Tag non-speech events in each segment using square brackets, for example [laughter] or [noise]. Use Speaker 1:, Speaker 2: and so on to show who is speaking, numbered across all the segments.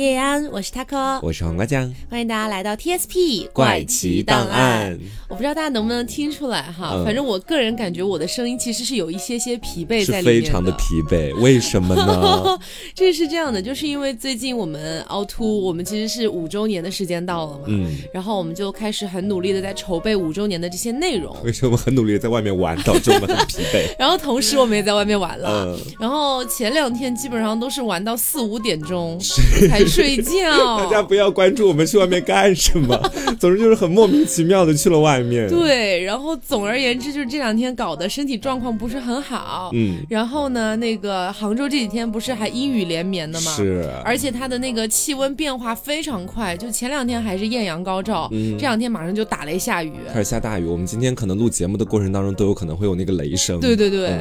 Speaker 1: 叶安，我是 taco，
Speaker 2: 我是黄瓜酱，
Speaker 1: 欢迎大家来到 TSP
Speaker 2: 怪奇档案。
Speaker 1: 我不知道大家能不能听出来哈，反正我个人感觉我的声音其实是有一些些疲惫在
Speaker 2: 里面非常的疲惫，为什么呢？[laughs]
Speaker 1: 这是这样的，就是因为最近我们凹凸，我们其实是五周年的时间到了嘛，嗯，然后我们就开始很努力的在筹备五周年的这些内容。
Speaker 2: 为什么很努力的在外面玩，导致我们很疲惫？[laughs]
Speaker 1: 然后同时我们也在外面玩了，然后前两天基本上都是玩到四五点钟。才睡觉，[laughs]
Speaker 2: 大家不要关注我们去外面干什么。[laughs] 总之就是很莫名其妙的去了外面。
Speaker 1: 对，然后总而言之就是这两天搞得身体状况不是很好。嗯，然后呢，那个杭州这几天不是还阴雨连绵的吗？
Speaker 2: 是，
Speaker 1: 而且它的那个气温变化非常快，就前两天还是艳阳高照，这两天马上就打雷下雨，
Speaker 2: 开始下大雨。我们今天可能录节目的过程当中都有可能会有那个雷声。
Speaker 1: 对对对，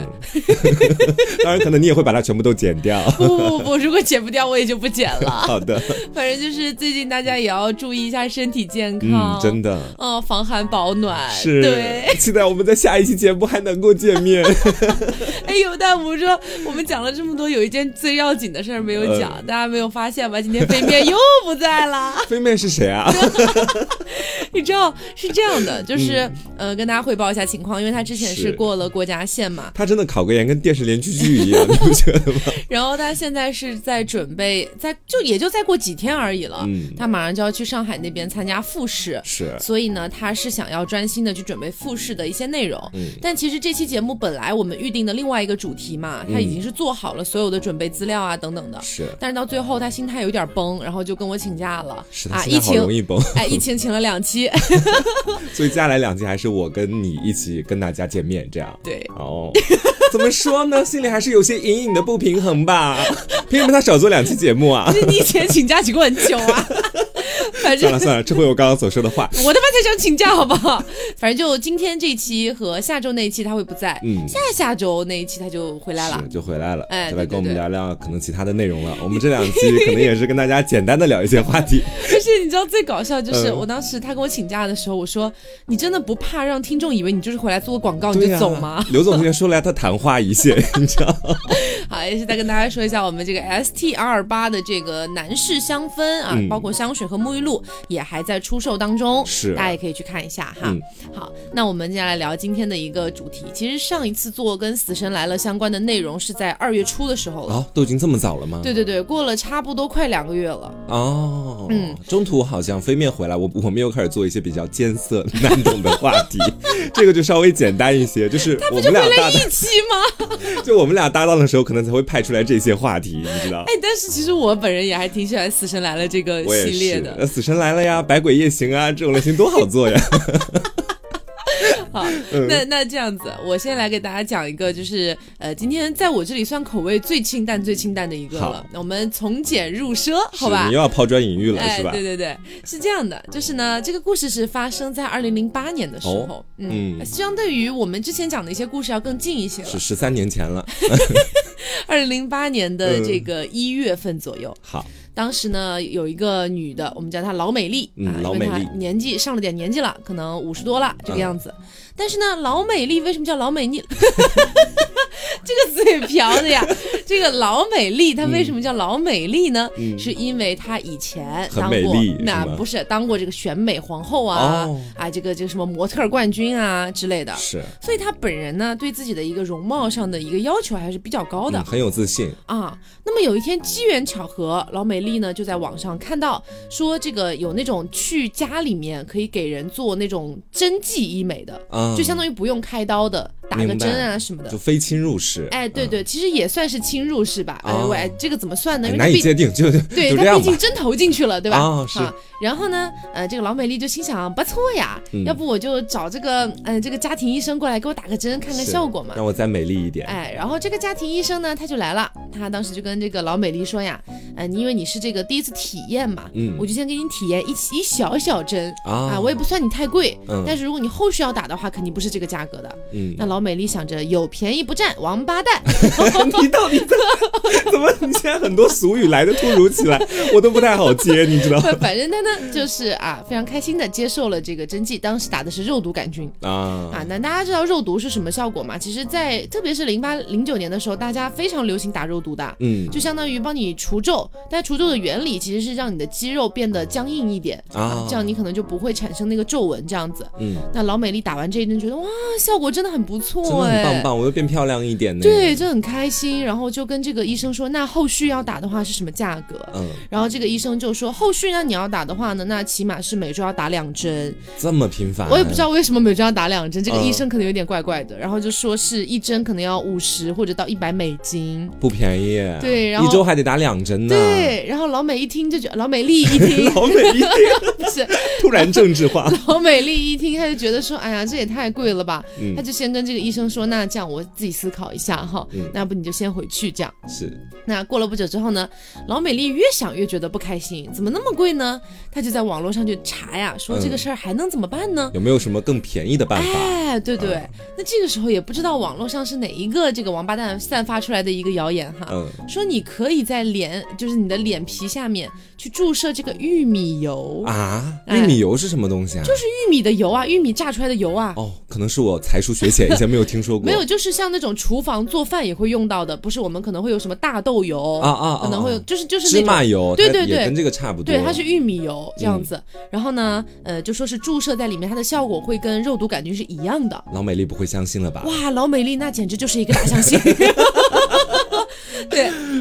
Speaker 1: [laughs]
Speaker 2: 当然可能你也会把它全部都剪掉。
Speaker 1: 不不不，如果剪不掉我也就不剪了。
Speaker 2: 好的，[laughs]
Speaker 1: 反正就是最近大家也要注意一下身体健康，
Speaker 2: 真的，
Speaker 1: 嗯，防寒保暖，
Speaker 2: 是，
Speaker 1: 对，[laughs]
Speaker 2: 期待我们在下一期节目还能够见面。[laughs]
Speaker 1: 哎呦，但我说我们讲了这么多，有一件最要紧的事儿没有讲，大家没有发现吧？今天飞面又不在了，
Speaker 2: 飞面是谁啊？
Speaker 1: 你知道是这样的，就是呃，跟大家汇报一下情况，因为他之前是过了国家线嘛，
Speaker 2: 他真的考个研跟电视连续剧一样，[laughs] 你不觉得吗？[laughs]
Speaker 1: 然后他现在是在准备，在就也就再过几天而已了，他马上就要去上海那边参加复试，
Speaker 2: 是，
Speaker 1: 所以呢，他是想要专心的去准备复试的一些内容。但其实这期节目本来我们预定的另外一个主题嘛，他已经是做好了所有的准备资料啊等等的，
Speaker 2: 是，
Speaker 1: 但是到最后他心态有点崩，然后就跟我请假了，
Speaker 2: 是
Speaker 1: 啊，疫情
Speaker 2: 容易崩，
Speaker 1: 哎，疫情请了两期。[laughs]
Speaker 2: 所以接下来两期还是我跟你一起跟大家见面，这样
Speaker 1: 对
Speaker 2: 哦。怎么说呢？心里还是有些隐隐的不平衡吧。[laughs] 凭什么他少做两期节目啊？
Speaker 1: 你以前请假请过很久啊。[laughs]
Speaker 2: 算了算了，这回我刚刚所说的话，[laughs]
Speaker 1: 我他妈才想请假好不好？反正就今天这一期和下周那一期他会不在，嗯，下下周那一期他就回来了，
Speaker 2: 就回来了，哎，来跟我们聊聊可能其他的内容了。[laughs] 我们这两期可能也是跟大家简单的聊一些话题。
Speaker 1: 而且你知道最搞笑就是，我当时他跟我请假的时候，我说你真的不怕让听众以为你就是回来做个广告你就走吗？
Speaker 2: 刘总今天说了他昙花一现，你知道？
Speaker 1: 好，也是再跟大家说一下我们这个 S T R 八的这个男士香氛啊，包括香水和沐浴露也还在出售当中，
Speaker 2: 是
Speaker 1: 大家也可以去看一下哈。好，那我们接下来聊今天的一个主题。其实上一次做跟《死神来了》相关的内容是在二月初的时候了，哦，
Speaker 2: 都已经这么早了吗？
Speaker 1: 对对对，过了差不多快两个月了。
Speaker 2: 哦，嗯，中途好像飞面回来，我我们又开始做一些比较艰涩难懂的话题，[laughs] 这个就稍微简单一些，就是我们俩搭
Speaker 1: 一期吗？[laughs]
Speaker 2: 就我们俩搭档的时候，可能才会派出来这些话题，你知道？
Speaker 1: 哎，但是其实我本人也还挺喜欢《死神来了》这个系列的，《[laughs]
Speaker 2: 死神来了》呀，《百鬼夜行》啊，这种类型多好做呀。[laughs]
Speaker 1: 好，[laughs] 那那这样子，我先来给大家讲一个，就是呃，今天在我这里算口味最清淡、最清淡的一个了。那我们从简入奢，好吧？
Speaker 2: 你又要抛砖引玉了，是吧？
Speaker 1: 对对对，是这样的，就是呢，这个故事是发生在二零零八年的时候，嗯，相对于我们之前讲的一些故事要更近一些了，
Speaker 2: 是十三年前了，[laughs]
Speaker 1: 二零零八年的这个一月份左右。
Speaker 2: 好。
Speaker 1: 当时呢，有一个女的，我们叫她老美丽
Speaker 2: 啊，老美丽
Speaker 1: 年纪上了点年纪了，可能五十多了这个样子。但是呢，老美丽为什么叫老美丽？[laughs] [laughs] 这个嘴瓢的呀！[laughs] 这个老美丽她为什么叫老美丽呢？是因为她以前当过那不是当过这个选美皇后啊啊，这个这个什么模特冠军啊之类的。
Speaker 2: 是，
Speaker 1: 所以她本人呢，对自己的一个容貌上的一个要求还是比较高的，
Speaker 2: 很有自信
Speaker 1: 啊。那么有一天机缘巧合，老美丽呢就在网上看到说，这个有那种去家里面可以给人做那种针剂医美的，就相当于不用开刀的。打个针啊什么的，
Speaker 2: 就非侵入式。
Speaker 1: 哎，对对，其实也算是侵入式吧。哎喂，这个怎么算呢？
Speaker 2: 难以界定，就
Speaker 1: 对，
Speaker 2: 他
Speaker 1: 毕竟针头进去了，对吧？
Speaker 2: 啊，是。
Speaker 1: 然后呢，呃，这个老美丽就心想，不错呀，要不我就找这个，嗯，这个家庭医生过来给我打个针，看看效果嘛。
Speaker 2: 让我再美丽一点。
Speaker 1: 哎，然后这个家庭医生呢，他就来了，他当时就跟这个老美丽说呀，嗯，因为你是这个第一次体验嘛，嗯，我就先给你体验一一小小针啊，我也不算你太贵，嗯，但是如果你后续要打的话，肯定不是这个价格的。嗯，那老美丽想着有。便宜不占，王八蛋！[laughs]
Speaker 2: 你到底 [laughs] 怎么？你现在很多俗语来的突如其来，我都不太好接，你知道吗？[laughs]
Speaker 1: 反正他呢，就是啊，非常开心的接受了这个针剂。当时打的是肉毒杆菌啊啊！那大家知道肉毒是什么效果吗？其实，在特别是零八零九年的时候，大家非常流行打肉毒的，嗯，就相当于帮你除皱，但除皱的原理其实是让你的肌肉变得僵硬一点
Speaker 2: 啊
Speaker 1: 这样你可能就不会产生那个皱纹这样子。
Speaker 2: 嗯，
Speaker 1: 那老美丽打完这一针，觉得哇，效果真的很不错，
Speaker 2: 真的很
Speaker 1: 哎
Speaker 2: 棒棒，我又变漂亮一点呢。
Speaker 1: 对，，就很开心，然后就跟这个医生说，那后续要打的话是什么价格？
Speaker 2: 嗯，
Speaker 1: 然后这个医生就说，后续呢你要打的话呢，那起码是每周要打两针。
Speaker 2: 这么频繁，
Speaker 1: 我也不知道为什么每周要打两针，这个
Speaker 2: 嗯
Speaker 1: 医生可能有点怪怪的。然后就说是一针可能要五十或者到一百美金。
Speaker 2: 不便宜。
Speaker 1: 对然后
Speaker 2: 一周还得打两针呢。，
Speaker 1: 对，然后老美一听就觉得，老美丽一听 [laughs]
Speaker 2: 老美一听
Speaker 1: 不 [laughs] 是
Speaker 2: 突然政治化，[laughs]
Speaker 1: 老美丽一听，他就觉得说，哎呀，这也太贵了吧。
Speaker 2: 嗯
Speaker 1: 他就先跟这个医生说，那这样我自己思考一下哈，
Speaker 2: 嗯
Speaker 1: 那不你就先回去这样。
Speaker 2: 是
Speaker 1: 那过了不久之后呢，老美丽越想越觉得不开心，怎么那么贵呢？她就在网络上去查呀，说
Speaker 2: 嗯
Speaker 1: 这个事儿还能怎么办呢？
Speaker 2: 有没有什么更便宜的办法？
Speaker 1: 哎，对对，那这个时候也不知道网络上是哪一个这个王八蛋散发出来的一个谣言哈，
Speaker 2: 嗯，
Speaker 1: 说你可以在脸，就是你的脸皮下面去注射这个玉米油，
Speaker 2: 啊，
Speaker 1: 哎
Speaker 2: 玉米油是什么东西啊？
Speaker 1: 就是玉米的油啊，玉米榨出来的油啊。
Speaker 2: 哦，可能是我才疏学浅，以前没有听说过。[laughs]
Speaker 1: 没有，就是像那种厨房做饭也会用到的，不是我们可能会有什么大豆油
Speaker 2: 啊啊啊
Speaker 1: 可能会有，
Speaker 2: 啊
Speaker 1: 就是就是
Speaker 2: 芝麻油，
Speaker 1: 对对对
Speaker 2: 跟这个差不多。
Speaker 1: 对，它是玉米油这样子。然后呢，呃，就说是注射在里面，它的效果会跟肉毒杆菌是一样的。
Speaker 2: 老美丽不会相信了吧？
Speaker 1: 哇，老美丽那简直就是一个大相信。[laughs]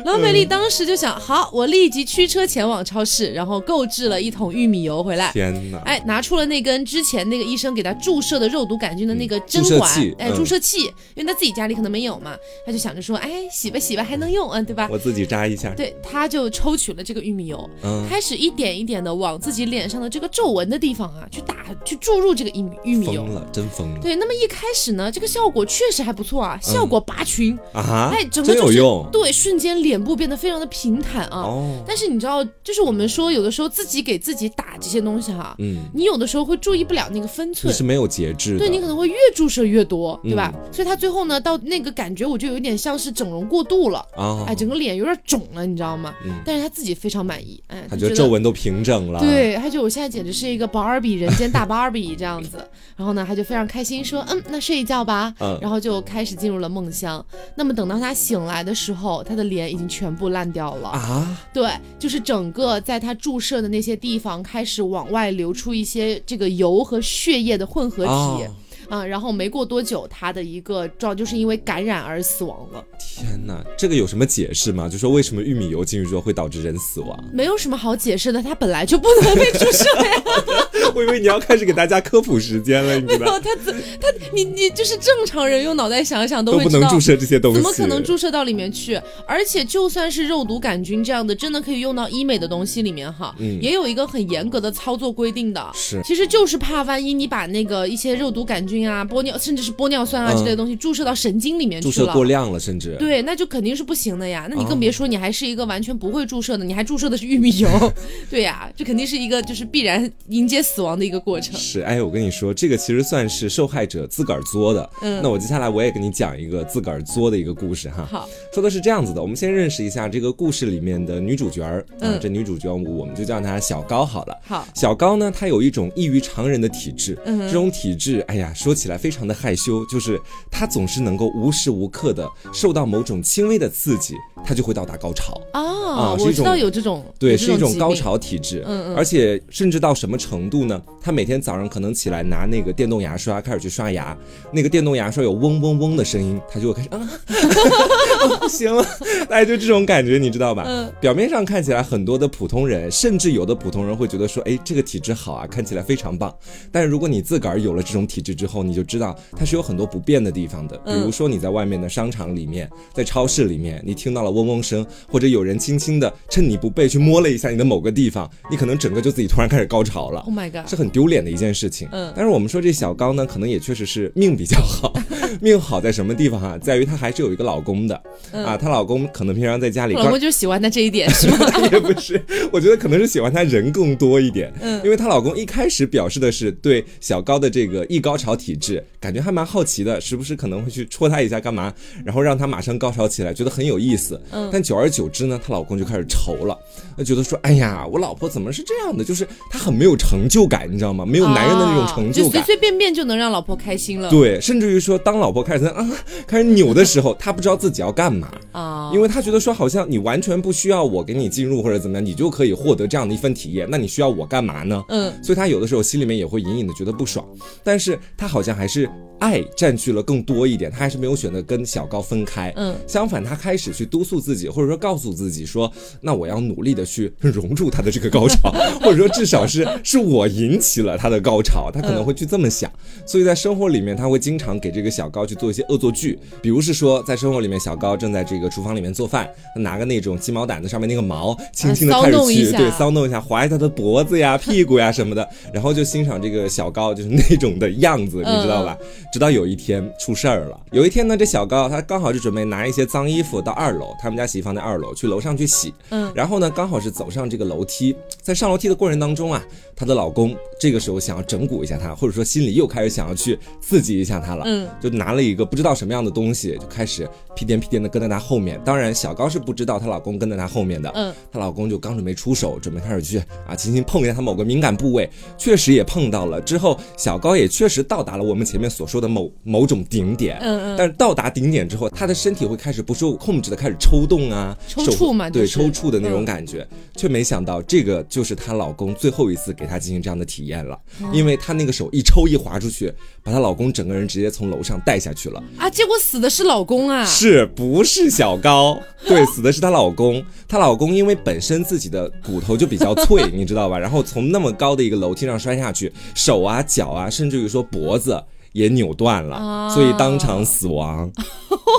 Speaker 1: 对，老美丽当时就想，好，我立即驱车前往超市，然后购置了一桶玉米油回来。
Speaker 2: 天哪！
Speaker 1: 哎，拿出了那根之前那个医生给他注射的肉毒杆菌的那个针管，哎，注射器，因为他自己家里可能没有嘛，他就想着说，哎，洗吧洗吧还能用，嗯，对吧？
Speaker 2: 我自己扎一下。
Speaker 1: 对，他就抽取了这个玉米油，
Speaker 2: 嗯，
Speaker 1: 开始一点一点的往自己脸上的这个皱纹的地方啊，去打去注入这个玉米玉米油
Speaker 2: 疯。了，真疯了
Speaker 1: 对，那么一开始呢，这个效果确实还不错啊，效果拔群，
Speaker 2: 啊！
Speaker 1: 哎，整个
Speaker 2: 真
Speaker 1: 就是
Speaker 2: 有用
Speaker 1: 对，瞬间脸部变得非常的平坦啊。
Speaker 2: 哦。
Speaker 1: 但是你知道，就是我们说有的时候自己给自己打这些东西哈，
Speaker 2: 嗯，
Speaker 1: 你有的时候会注意不了那个分寸。
Speaker 2: 你是没有节制的。
Speaker 1: 对你可能会越注射越多，对吧？
Speaker 2: 嗯
Speaker 1: 所以他最后呢，到那个感觉我就有点像是整容过度了，
Speaker 2: 啊，
Speaker 1: 哎，整个脸有点肿了，你知道吗？
Speaker 2: 嗯
Speaker 1: 但是他自己非常满意，哎，
Speaker 2: 他
Speaker 1: 觉
Speaker 2: 觉得皱纹都平整了。，
Speaker 1: 对，他觉得我现在简直是一个芭比人间大芭比这样子。然后呢，他就非常开心说，嗯，那睡一觉吧。
Speaker 2: 嗯
Speaker 1: 然后就开始进入了梦乡。那么等到他醒来的时候，他的脸已经全部烂掉了。
Speaker 2: 啊，
Speaker 1: 对，就是整个在他注射的那些地方开始往外流出一些这个油和血液的混合体。
Speaker 2: 哦
Speaker 1: 啊、然后没过多久，他的一个状就是因为感染而死亡了，
Speaker 2: 天哪，这个有什么解释吗？就说为什么玉米油进去之后会导致人死亡？
Speaker 1: 没有什么好解释的，他本来就不能被注射呀。[laughs] [laughs]
Speaker 2: 我以为你要开始给大家科普时间了，你知 [laughs]
Speaker 1: 没有
Speaker 2: 道？
Speaker 1: 他怎他你你就是正常人用脑袋想想都
Speaker 2: 都
Speaker 1: 会知道
Speaker 2: 不能注射这些东西，
Speaker 1: 怎么可能注射到里面去？而且就算是肉毒杆菌这样的，真的可以用到医美的东西里面哈，
Speaker 2: 嗯
Speaker 1: 也有一个很严格的操作规定的。
Speaker 2: 是
Speaker 1: 其实就是怕万一你把那个一些肉毒杆菌啊、玻尿甚至是玻尿酸啊
Speaker 2: 嗯
Speaker 1: 之类的东西注射到神经里面去了。
Speaker 2: 注射过量了，甚至
Speaker 1: 对，那就肯定是不行的呀。那你
Speaker 2: 哦
Speaker 1: 更别说你还是一个完全不会注射的，你还注射的是玉米油，[laughs] 对呀，这肯定是一个就是必然迎接死亡的一个过程。
Speaker 2: 是，哎，我跟你说，这个其实算是受害者自个儿作的。
Speaker 1: 嗯
Speaker 2: 那我接下来我也给你讲一个自个儿作的一个故事哈。
Speaker 1: 好，
Speaker 2: 说的是这样子的，我们先认识一下这个故事里面的女主角
Speaker 1: 嗯
Speaker 2: 这女主角我们就叫她小高好了。
Speaker 1: 好，
Speaker 2: 小高呢，她有一种异于常人的体质，
Speaker 1: 嗯
Speaker 2: 这种体质，哎呀，说起来非常的害羞，就是她总是能够无时无刻的受到某种轻微的刺激，她就会到达高潮。
Speaker 1: 哦，
Speaker 2: 是一
Speaker 1: 我知道
Speaker 2: 种
Speaker 1: 有这种，
Speaker 2: 对，是一种高。潮体质，
Speaker 1: 嗯嗯
Speaker 2: 而且甚至到什么程度呢？他每天早上可能起来拿那个电动牙刷开始去刷牙，那个电动牙刷有嗡嗡嗡的声音，他就会开始啊，不 [laughs] 行了，哎，就这种感觉，你知道吧？
Speaker 1: 嗯
Speaker 2: 表面上看起来很多的普通人，甚至有的普通人会觉得说，哎，这个体质好啊，看起来非常棒。但是如果你自个儿有了这种体质之后，你就知道它是有很多不便的地方的。比
Speaker 1: 嗯
Speaker 2: 如说你在外面的商场里面，在超市里面，你听到了嗡嗡声，或者有人轻轻的趁你不备去摸了一下你的某个地方，你可能整个就自己突然开始高潮了。
Speaker 1: Oh my god！
Speaker 2: 是很丢脸的一件事情。
Speaker 1: 嗯
Speaker 2: 但是我们说这小高呢，可能也确实是命比较好。[laughs] 命好在什么地方哈、在于她还是有一个老公的、啊，她老公可能平常在家里
Speaker 1: 老公就喜欢她这一点是吗？[laughs]
Speaker 2: 也不是，我觉得可能是喜欢她人更多一点。
Speaker 1: 嗯
Speaker 2: 因为她老公一开始表示的是对小高的这个易高潮体质感觉还蛮好奇的，时不时可能会去戳她一下干嘛，然后让她马上高潮起来，觉得很有意思。
Speaker 1: 嗯
Speaker 2: 但久而久之呢，她老公就开始愁了，那觉得说，哎呀，我老婆怎么是这样的？就是她很没有成就感，你知道吗，没有男人的那种成就感。
Speaker 1: 啊就随随便便就能让老婆开心了。
Speaker 2: 对，甚至于说，当当老婆开始在啊开始扭的时候，他不知道自己要干嘛。
Speaker 1: 啊，
Speaker 2: 因为他觉得说，好像你完全不需要我给你进入或者怎么样，你就可以获得这样的一份体验，那你需要我干嘛呢？
Speaker 1: 嗯，
Speaker 2: 所以他有的时候心里面也会隐隐的觉得不爽，但是他好像还是爱占据了更多一点，他还是没有选择跟小高分开。
Speaker 1: 嗯，
Speaker 2: 相反，他开始去督促自己，或者说告诉自己说，那我要努力的去融入他的这个高潮，[laughs] 或者说至少是是我引起了他的高潮，他可能会去这么想。所以在生活里面，他会经常给这个小高去做一些恶作剧，比如是说，在生活里面，小高正在这个厨房里面做饭，他拿个那种鸡毛掸子上面那个毛，轻轻的开始去、对骚弄一下，划一下他的脖子呀、屁股呀什么的，然后就欣赏这个小高就是那种的样子，你知道吧？直到有一天出事儿了，有一天呢，这小高他刚好是准备拿一些脏衣服到二楼，他们家洗衣房在二楼，去楼上去洗。
Speaker 1: 嗯，
Speaker 2: 然后呢，刚好是走上这个楼梯，在上楼梯的过程当中啊，她的老公这个时候想要整蛊一下她，或者说心里又开始想要去刺激一下她了，
Speaker 1: 嗯，
Speaker 2: 就拿了一个不知道什么样的东西，就开始屁颠屁颠的跟在她后面。当然，小高是不知道她老公跟在她后面的，
Speaker 1: 嗯，
Speaker 2: 她老公就刚准备出手，准备开始去啊轻轻碰一下她某个敏感部位，确实也碰到了。之后，小高也确实到达了我们前面所说的某某种顶点，
Speaker 1: 嗯嗯。
Speaker 2: 但是到达顶点之后，她的身体会开始不受控制的开始抽动啊，
Speaker 1: 抽搐嘛
Speaker 2: 对，抽搐的那种
Speaker 1: 嗯
Speaker 2: 感觉，却没想到这个就是她老公最后一次给她进行这样的体验了，
Speaker 1: 哦。
Speaker 2: 因为她那个手一抽一划出去，把她老公整个人直接从楼上带下去了。
Speaker 1: 啊，结果死的是老公啊，
Speaker 2: 是不是小高？对，死的是她老公。她老公因为本身自己的骨头就比较脆，[laughs] 你知道吧？然后从那么高的一个楼梯上摔下去，手啊、脚啊，甚至于说脖子。也扭断了，
Speaker 1: 啊
Speaker 2: 所以当场死亡，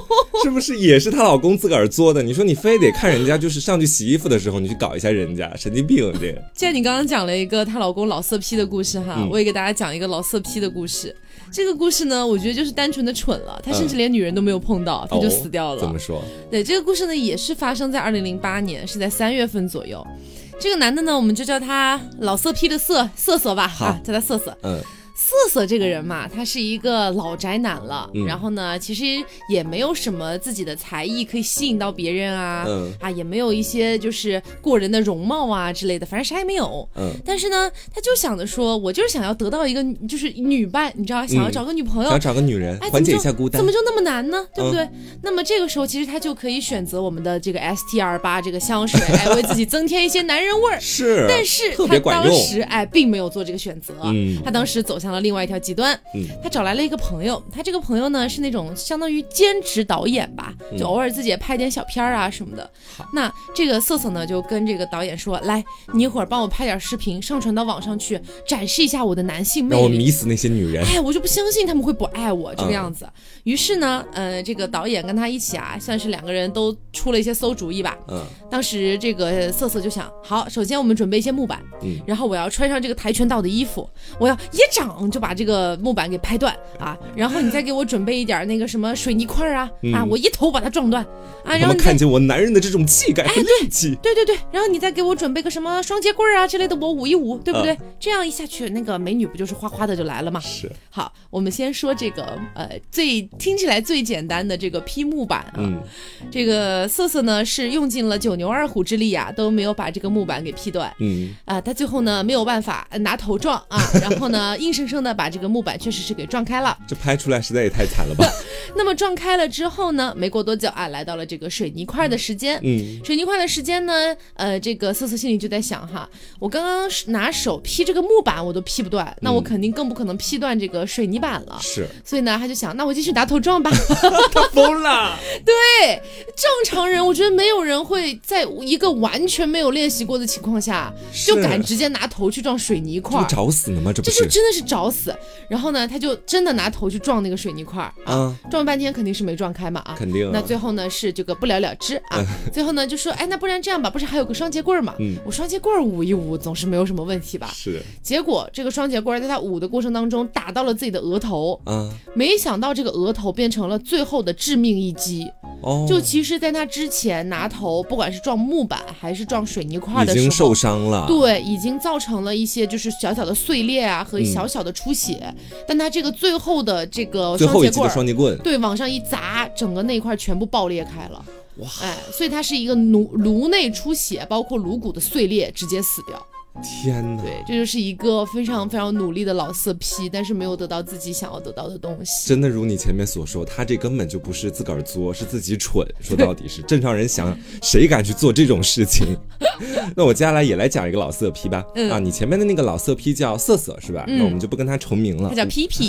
Speaker 2: [laughs] 是不是也是她老公自个儿作的？你说你非得看人家就是上去洗衣服的时候，你去搞一下人家，[laughs] 神经病这个。
Speaker 1: 既然你刚刚讲了一个她老公老色批的故事哈，
Speaker 2: 嗯
Speaker 1: 我也给大家讲一个老色批的故事。这个故事呢，我觉得就是单纯的蠢了，他甚至连女人都没有碰到，他就死掉了。
Speaker 2: 怎么说？
Speaker 1: 对，这个故事呢，也是发生在二零零八年，是在三月份左右。这个男的呢，我们就叫他老色批的色色色吧，
Speaker 2: 好
Speaker 1: 啊，叫他色色。
Speaker 2: 嗯
Speaker 1: 瑟瑟这个人嘛，他是一个老宅男了，
Speaker 2: 嗯
Speaker 1: 然后呢，其实也没有什么自己的才艺可以吸引到别人啊，
Speaker 2: 嗯
Speaker 1: 啊，也没有一些就是过人的容貌啊之类的，反正啥也没有。
Speaker 2: 嗯，
Speaker 1: 但是呢，他就想着说，我就是想要得到一个就是女伴，你知道，想要
Speaker 2: 嗯
Speaker 1: 找个女朋友，
Speaker 2: 想找个女人
Speaker 1: 哎，
Speaker 2: 缓解一下孤单
Speaker 1: 怎么。就那么难呢？对不对？那么这个时候，其实他就可以选择我们的这个 S T R 八这个香水，[laughs] 哎，为自己增添一些男人味儿。
Speaker 2: 是，
Speaker 1: 但是他。当时哎，并没有做这个选择，
Speaker 2: 嗯
Speaker 1: 他当时走向了另外一条极端，
Speaker 2: 嗯
Speaker 1: 他找来了一个朋友，他这个朋友呢是那种相当于兼职导演吧，就偶尔自己也拍点小片儿啊什么的。那这个瑟瑟呢就跟这个导演说，来，你一会儿帮我拍点视频上传到网上去，展示一下我的男性魅力。
Speaker 2: 让我迷死那些女人。
Speaker 1: 哎，我就不相信他们会不爱我这个
Speaker 2: 嗯
Speaker 1: 样子。于是呢，呃，这个导演跟他一起啊，算是两个人都出了一些馊主意吧。
Speaker 2: 嗯
Speaker 1: 当时这个瑟瑟就想，好，首先我们准备一些木板，
Speaker 2: 嗯
Speaker 1: 然后我要穿上这个跆拳道的衣服，我要一掌就把这个木板给拍断啊，然后你再给我准备一点那个什么水泥块啊，啊，我一头把它撞断啊，然后你
Speaker 2: 看见我男人的这种气概和力气。
Speaker 1: 对对对，然后你再给我准备个什么双节棍儿啊之类的，我舞一舞，对不对？
Speaker 2: 嗯
Speaker 1: 这样一下去，那个美女不就是哗哗的就来了吗？
Speaker 2: 是，
Speaker 1: 好，我们先说这个呃最听起来最简单的这个劈木板啊，
Speaker 2: 嗯，
Speaker 1: 这个瑟瑟呢是用尽了九牛二虎之力啊，都没有把这个木板给劈断。
Speaker 2: 嗯，
Speaker 1: 啊，他最后呢没有办法呃拿头撞啊，然后呢硬生生的把这个木板确实是给撞开了。
Speaker 2: 这拍出来实在也太惨了吧？[laughs]
Speaker 1: 那么撞开了之后呢，没过多久啊，来到了这个水泥块的时间。
Speaker 2: 嗯，
Speaker 1: 水泥块的时间呢，呃，这个瑟瑟心里就在想哈，我刚刚拿手劈这个木板我都劈不断，那我肯定更不可能劈断这个水泥板了。
Speaker 2: 是，[laughs]
Speaker 1: 所以呢，他就想，那我继续拿头撞吧。[laughs]
Speaker 2: 他疯了。
Speaker 1: 对，正常人我觉得没有人会在一个完全没有练习过的情况下，就敢直接拿头去撞水泥块
Speaker 2: 这不。找死呢吗？这不？
Speaker 1: 这就是真的是找死，然后呢，他就真的拿头去撞那个水泥块儿啊，
Speaker 2: 啊，
Speaker 1: 撞了半天肯定是没撞开嘛啊，
Speaker 2: 肯定啊。
Speaker 1: 那最后呢是这个不了了之啊，[laughs] 最后呢就说，哎，那不然这样吧，不是还有个双节棍儿嘛，
Speaker 2: 嗯。
Speaker 1: 我双节棍儿舞一舞总是没有什么问题吧？
Speaker 2: 是。
Speaker 1: 结果这个双节棍儿在他舞的过程当中打到了自己的额头，
Speaker 2: 啊，
Speaker 1: 没想到这个额头变成了最后的致命一击。
Speaker 2: 哦，
Speaker 1: 就其实，在他之前拿头，不管是撞木板还是撞水泥块
Speaker 2: 已
Speaker 1: 的时候，
Speaker 2: 经受伤了。
Speaker 1: 对，已经造成了一些就是小小的碎裂啊和小小的出血。但他这个最后的这个
Speaker 2: 嗯最后一击的
Speaker 1: 双节棍，
Speaker 2: 双截棍，
Speaker 1: 对，往上一砸，整个那一块全部爆裂开了。哇，哎，所以他是一个颅颅内出血，包括颅骨的碎裂，直接死掉。
Speaker 2: 天哪！
Speaker 1: 对，这就是一个非常非常努力的老色批，但是没有得到自己想要得到的东西。
Speaker 2: 真的如你前面所说，他这根本就不是自个儿作，是自己蠢。说到底是正常人想，谁敢去做这种事情？[laughs] 那我接下来也来讲一个老色批吧。
Speaker 1: 嗯
Speaker 2: 啊，你前面的那个老色批叫瑟瑟是吧？那我们就不跟他重名了
Speaker 1: 他。叫皮皮，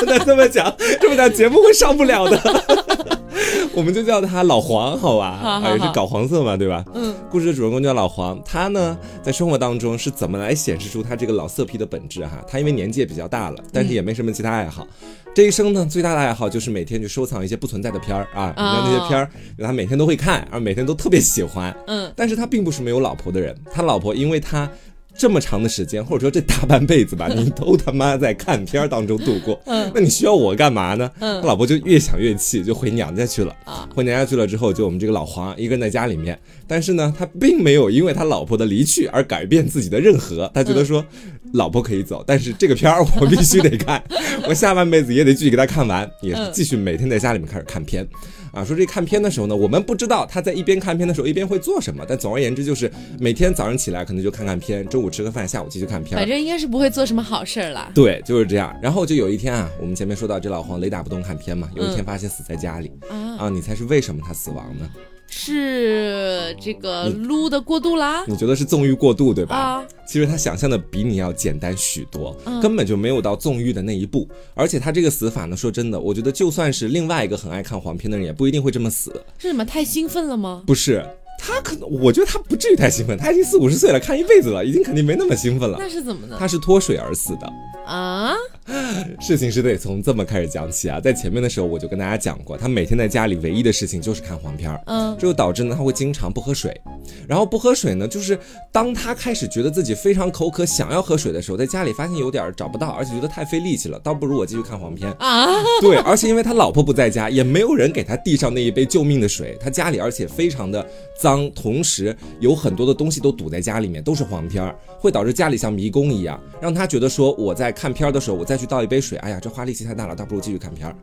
Speaker 2: 不能这么讲，这么讲节目会上不了的。[laughs] 我们就叫他老黄，好吧？
Speaker 1: 好好
Speaker 2: 啊，也是搞黄色嘛，对吧？
Speaker 1: 嗯，
Speaker 2: 故事的主人公叫老黄，他呢在生活当中是怎么来显示出他这个老色批的本质哈？他因为年纪也比较大了，但是也没什么其他爱好。这一生呢，最大的爱好就是每天去收藏一些不存在的片儿啊，你看那些片儿，他每天都会看，而每天都特别喜欢。
Speaker 1: 嗯，
Speaker 2: 但是他并不是没有老婆的人，他老婆因为他这么长的时间，或者说这大半辈子吧，你都他妈在看片儿当中度过，
Speaker 1: 嗯。
Speaker 2: 那你需要我干嘛呢？
Speaker 1: 嗯。
Speaker 2: 他老婆就越想越气，就回娘家去了。
Speaker 1: 啊，
Speaker 2: 回娘家去了之后，就我们这个老黄一个人在家里面，但是呢，他并没有因为他老婆的离去而改变自己的任何，他觉得说，老婆可以走，但是这个片儿我必须得看，我下半辈子也得继续给他看完，也是继续每天在家里面开始看片。啊，说这看片的时候呢，我们不知道他在一边看片的时候一边会做什么，但总而言之就是每天早上起来可能就看看片，中午吃个饭，下午继续看片
Speaker 1: 反。正应该是不会做什么好事儿啦。
Speaker 2: 对，就是这样。然后就有一天啊，我们前面说到这老黄雷打不动看片嘛，有一天发现死在家里、
Speaker 1: 啊，
Speaker 2: 啊，你猜是为什么他死亡呢？
Speaker 1: 是这个撸的过度啦。
Speaker 2: 你觉得是纵欲过度对吧？
Speaker 1: 啊，
Speaker 2: 其实他想象的比你要简单许多，
Speaker 1: 嗯
Speaker 2: 根本就没有到纵欲的那一步。而且他这个死法呢，说真的，我觉得就算是另外一个很爱看黄片的人，也不一定会这么死。
Speaker 1: 是什么太兴奋了吗？
Speaker 2: 不是，他可能，我觉得他不至于太兴奋，他已经四五十岁了，看一辈子了，已经肯定没那么兴奋了。
Speaker 1: 那是怎么呢？
Speaker 2: 他是脱水而死的，
Speaker 1: 啊，[laughs]
Speaker 2: 事情是得从这么开始讲起啊。在前面的时候我就跟大家讲过，他每天在家里唯一的事情就是看黄片儿。
Speaker 1: 嗯，
Speaker 2: 这就导致呢，他会经常不喝水，然后不喝水呢，就是当他开始觉得自己非常口渴，想要喝水的时候，在家里发现有点找不到，而且觉得太费力气了，倒不如我继续看黄片。
Speaker 1: 啊，
Speaker 2: 对，而且因为他老婆不在家，也没有人给他递上那一杯救命的水，他家里而且非常的脏，同时有很多的东西都堵在家里面，都是黄片儿，会导致家里像迷宫一样，让他觉得说我在看片儿的时候，我再去倒一杯水，哎呀，这花力气太大了，倒不如继续看片儿，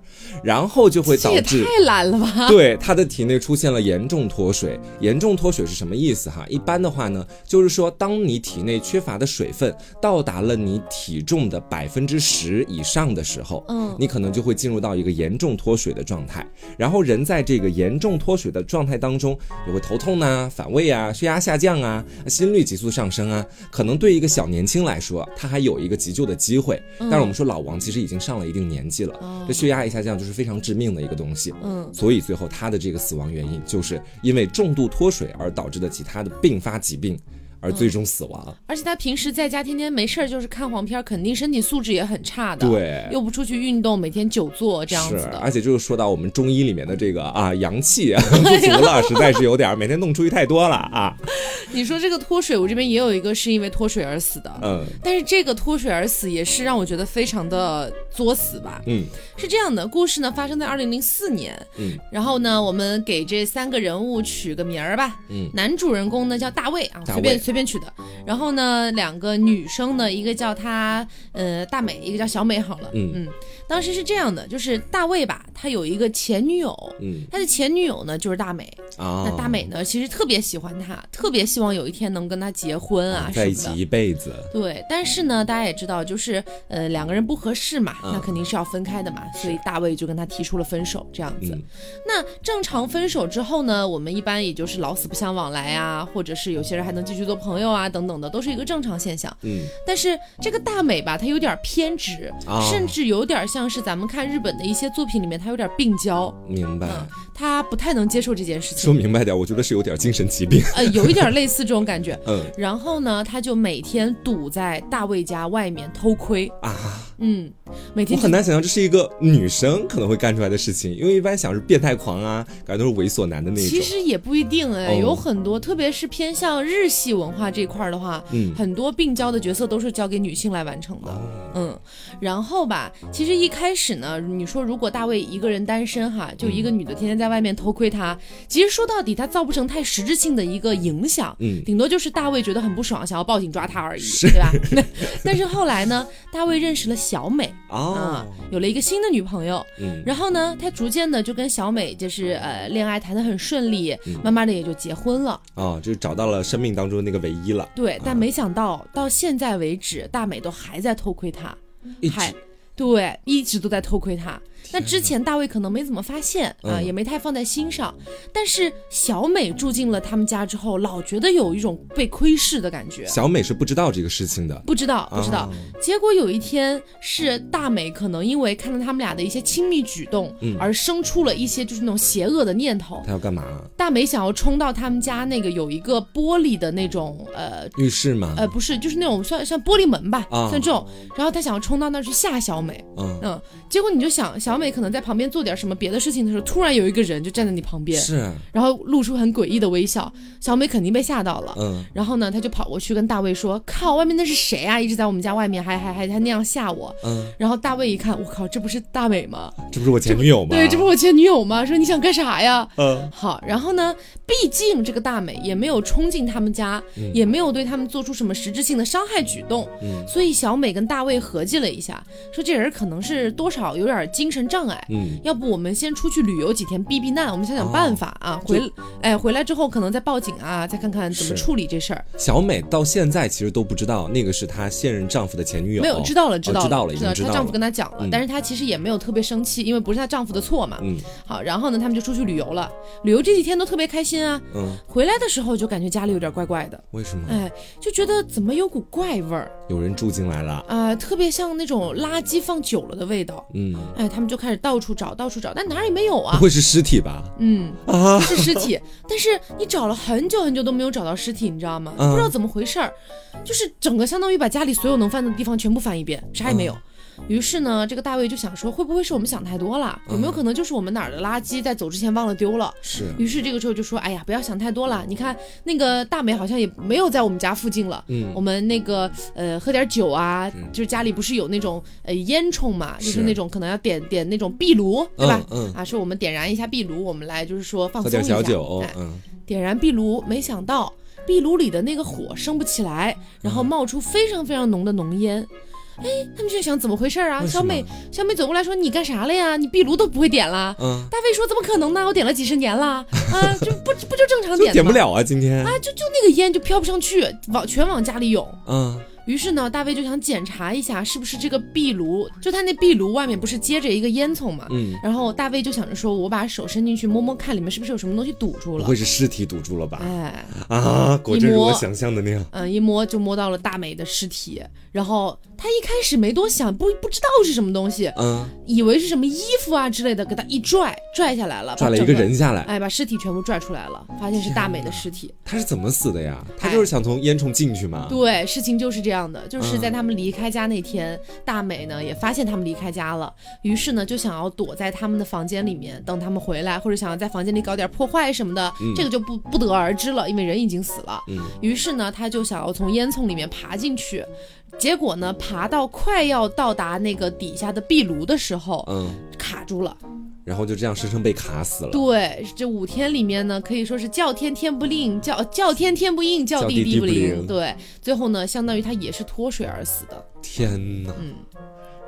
Speaker 2: 然后就会导致。
Speaker 1: 太懒了吧？
Speaker 2: 对他的体内出现了严重脱水。严重脱水是什么意思哈？一般的话呢，就是说，当你体内缺乏的水分到达了你体重的百分之十以上的时候，
Speaker 1: 嗯
Speaker 2: 你可能就会进入到一个严重脱水的状态。然后人在这个严重脱水的状态当中，也会头痛呐、反胃啊、血压下降啊、心率急速上升啊。可能对一个小年轻来说，他还有一个急救的机会。但是我们说老王其实已经上了一定年纪了，
Speaker 1: 哦
Speaker 2: 这血压一下降就是非常致命的一个东西。
Speaker 1: 嗯，
Speaker 2: 所以最后他的这个死亡原因就是因为重度脱水而导致的其他的并发疾病，而最终死亡。
Speaker 1: 而且他平时在家天天没事儿就是看黄片，肯定身体素质也很差的。，
Speaker 2: 对，
Speaker 1: 又不出去运动，每天久坐这样子
Speaker 2: 是，
Speaker 1: 的。
Speaker 2: 而且就是说到我们中医里面的这个啊阳气啊 [laughs] 不足了，实在是有点儿每天弄出去太多了啊。[laughs]
Speaker 1: 你说这个脱水，我这边也有一个是因为脱水而死的，
Speaker 2: 嗯
Speaker 1: 但是这个脱水而死也是让我觉得非常的作死吧。
Speaker 2: 嗯。
Speaker 1: 是这样的，故事呢发生在二零零四年，
Speaker 2: 嗯，
Speaker 1: 然后呢，我们给这三个人物取个名儿吧，
Speaker 2: 嗯，
Speaker 1: 男主人公呢叫大卫啊，随便随便取的，然后呢，两个女生呢，一个叫她呃大美，一个叫小美，好了，
Speaker 2: 嗯。
Speaker 1: 当时是这样的，就是大卫吧，他有一个前女友，
Speaker 2: 嗯。
Speaker 1: 他的前女友呢就是大美，
Speaker 2: 啊，
Speaker 1: 那大美呢其实特别喜欢他，特别希望有一天能跟他结婚啊。
Speaker 2: 在一起一辈子。
Speaker 1: 对，但是呢，大家也知道，就是呃两个人不合适嘛，
Speaker 2: 嗯
Speaker 1: 那肯定是要分开的嘛，所以大卫就跟他提出了分手，这样子。
Speaker 2: 嗯
Speaker 1: 那正常分手之后呢，我们一般也就是老死不相往来啊，或者是有些人还能继续做朋友啊，等等的，都是一个正常现象。
Speaker 2: 嗯
Speaker 1: 但是这个大美吧，她有点偏执，
Speaker 2: 啊
Speaker 1: 甚至有点像是咱们看日本的一些作品里面，她有点病娇，
Speaker 2: 明白。
Speaker 1: 嗯，她不太能接受这件事情说，
Speaker 2: 明白点，我觉得是有点精神疾病。
Speaker 1: 呃，有一点类似这种感觉。[laughs]
Speaker 2: 嗯
Speaker 1: 然后呢，她就每天堵在大卫家外面偷窥，
Speaker 2: 啊，
Speaker 1: 嗯，每
Speaker 2: 我很难想象这是一个女生可能会干出来的事情，因为一般想是变态狂啊，感觉都是猥琐男的那种
Speaker 1: 其
Speaker 2: 种。
Speaker 1: 实也不一定哎，
Speaker 2: 哦
Speaker 1: 有很多，特别是偏向日系文化这块儿的话，
Speaker 2: 嗯
Speaker 1: 很多病娇的角色都是交给女性来完成的。
Speaker 2: 哦
Speaker 1: 嗯，然后吧，其实一开始呢，你说如果大卫一个人单身哈，就一个女的天天在外面偷窥他，其实说到底他造不成太实质性的一个影响。
Speaker 2: 嗯
Speaker 1: 顶多就是大卫觉得很不爽，想要报警抓他而已，对吧？[laughs] 但是后来呢，大卫认识了小美啊
Speaker 2: 哦，，
Speaker 1: 有了一个新的女朋友。
Speaker 2: 嗯，
Speaker 1: 然后呢，他逐渐的就跟小美就是呃恋爱谈得很顺利，
Speaker 2: 嗯
Speaker 1: 慢慢的也就结婚了。
Speaker 2: 哦，就找到了生命当中那个唯一了，
Speaker 1: 对，但没想到到现在为止，大美都还在偷窥他，还对，一直都在偷窥他。那之前大卫可能没怎么发现啊，
Speaker 2: 嗯
Speaker 1: 也没太放在心上。但是小美住进了他们家之后，老觉得有一种被窥视的感觉。
Speaker 2: 小美是不知道这个事情的，
Speaker 1: 不知道，不知道。
Speaker 2: 哦
Speaker 1: 结果有一天是大美可能因为看到他们俩的一些亲密举动，
Speaker 2: 嗯
Speaker 1: 而生出了一些就是那种邪恶的念头。
Speaker 2: 她要干嘛？
Speaker 1: 大美想要冲到他们家那个有一个玻璃的那种呃
Speaker 2: 浴室吗？
Speaker 1: 呃不是，就是那种算算玻璃门吧，
Speaker 2: 啊
Speaker 1: 算这种。然后他想要冲到那儿去吓小美，
Speaker 2: 嗯，
Speaker 1: 嗯，结果你就想小美可能在旁边做点什么别的事情的时候，突然有一个人就站在你旁边，
Speaker 2: 是，
Speaker 1: 然后露出很诡异的微笑，小美肯定被吓到了。
Speaker 2: 嗯，
Speaker 1: 然后呢，她就跑过去跟大卫说：“靠，外面那是谁啊？一直在我们家外面还还还还那样吓我。”
Speaker 2: 嗯，
Speaker 1: 然后大卫一看，我靠，这不是大美吗？
Speaker 2: 这不是我前女友吗？
Speaker 1: 对，这不是我前女友吗？说你想干啥呀？
Speaker 2: 嗯，
Speaker 1: 好，然后呢，毕竟这个大美也没有冲进他们家，也没有对他们做出什么实质性的伤害举动，
Speaker 2: 嗯
Speaker 1: 所以小美跟大卫合计了一下，说这人可能是多少有点精神障碍。
Speaker 2: 嗯，
Speaker 1: 要不我们先出去旅游几天避避难，我们想想办法啊。
Speaker 2: 就
Speaker 1: 回哎回来之后可能再报警啊，再看看怎么处理这事儿。
Speaker 2: 小美到现在其实都不知道那个是她现任丈夫的前女友，
Speaker 1: 没有知道了，
Speaker 2: 哦
Speaker 1: 知道了，
Speaker 2: 知道了，
Speaker 1: 她丈夫跟她讲了，
Speaker 2: 嗯
Speaker 1: 但是她其实也没有特别生气，因为不是她丈夫的错嘛。
Speaker 2: 嗯
Speaker 1: 好，然后呢，他们就出去旅游了。旅游这几天都特别开心啊。
Speaker 2: 嗯，
Speaker 1: 回来的时候就感觉家里有点怪怪的，
Speaker 2: 为什么
Speaker 1: 哎，就觉得怎么有股怪味儿
Speaker 2: 有人住进来了？
Speaker 1: 啊、特别像那种垃圾放久了的味道。
Speaker 2: 嗯，
Speaker 1: 哎，他们就开始到处找，到处找，但哪儿也没有啊
Speaker 2: 不
Speaker 1: 啊。
Speaker 2: 会是尸体吧？
Speaker 1: 嗯，
Speaker 2: 啊，
Speaker 1: 是尸体，[laughs] 但是你找了很久很久都没有找到尸体，你知道吗？
Speaker 2: 嗯
Speaker 1: 不知道怎么回事儿，就是整个相当于把家里所有能翻的地方全部翻一遍，啥也没有。
Speaker 2: 嗯
Speaker 1: 于是呢，这个大卫就想说，会不会是我们想太多了？有没有可能就是我们哪儿的垃圾在走之前忘了丢了？
Speaker 2: 是，
Speaker 1: 于是这个时候就说，哎呀，不要想太多了。你看那个大美好像也没有在我们家附近了。
Speaker 2: 嗯
Speaker 1: 我们那个呃喝点酒啊，就是家里不是有那种呃烟囱嘛，就是
Speaker 2: 是
Speaker 1: 那种可能要点点那种壁炉，对吧？
Speaker 2: 嗯嗯
Speaker 1: 啊，说我们点燃一下壁炉，我们来就是说放
Speaker 2: 喝
Speaker 1: 松一下。
Speaker 2: 点小酒
Speaker 1: 哎，
Speaker 2: 嗯，
Speaker 1: 点燃壁炉，没想到壁炉里的那个火升不起来，然
Speaker 2: 嗯
Speaker 1: 后冒出非常非常浓的浓烟。哎，他们就在想怎么回事啊？小美，小美走过来说：“你干啥了呀？你壁炉都不会点了。”
Speaker 2: 嗯，
Speaker 1: 大卫说：“怎么可能呢？我点了几十年了 [laughs] 啊，就不不就正常点吗
Speaker 2: 点不了啊，今天，
Speaker 1: 啊，就就那个烟就飘不上去，往全往家里涌。
Speaker 2: 嗯
Speaker 1: 于是呢，大卫就想检查一下是不是这个壁炉，就他那壁炉外面不是接着一个烟囱嘛。
Speaker 2: 嗯，
Speaker 1: 然后大卫就想着说，我把手伸进去摸摸看，里面是不是有什么东西堵住了
Speaker 2: 不会。是尸体堵住了吧？
Speaker 1: 哎，
Speaker 2: 啊，果真如我想象的那样。
Speaker 1: 嗯，一摸就摸到了大美的尸体，然后他一开始没多想，不不知道是什么东西，
Speaker 2: 嗯，
Speaker 1: 以为是什么衣服啊之类的，给他一拽，拽下来了，
Speaker 2: 拽了一个人下来，
Speaker 1: 哎，把尸体全部拽出来了，发现是大美的尸体。
Speaker 2: 他是怎么死的呀？他就是想从烟囱进去吗？
Speaker 1: 对，事情就是这样的，就是
Speaker 2: 嗯
Speaker 1: 在他们离开家那天，大美呢也发现他们离开家了，于是呢就想要躲在他们的房间里面等他们回来，或者想要在房间里搞点破坏什么的，这个就不不得而知了，因为人已经死了。
Speaker 2: 嗯
Speaker 1: 于是呢，他就想要从烟囱里面爬进去，结果呢，爬到快要到达那个底下的壁炉的时候，
Speaker 2: 嗯，
Speaker 1: 卡住了。
Speaker 2: 然后就这样生生被卡死了。
Speaker 1: 对，这五天里面呢，可以说是叫天天不应，叫叫天天不应，叫地地不
Speaker 2: 灵
Speaker 1: 灵。对，最后呢，相当于他也是脱水而死的。
Speaker 2: 天哪！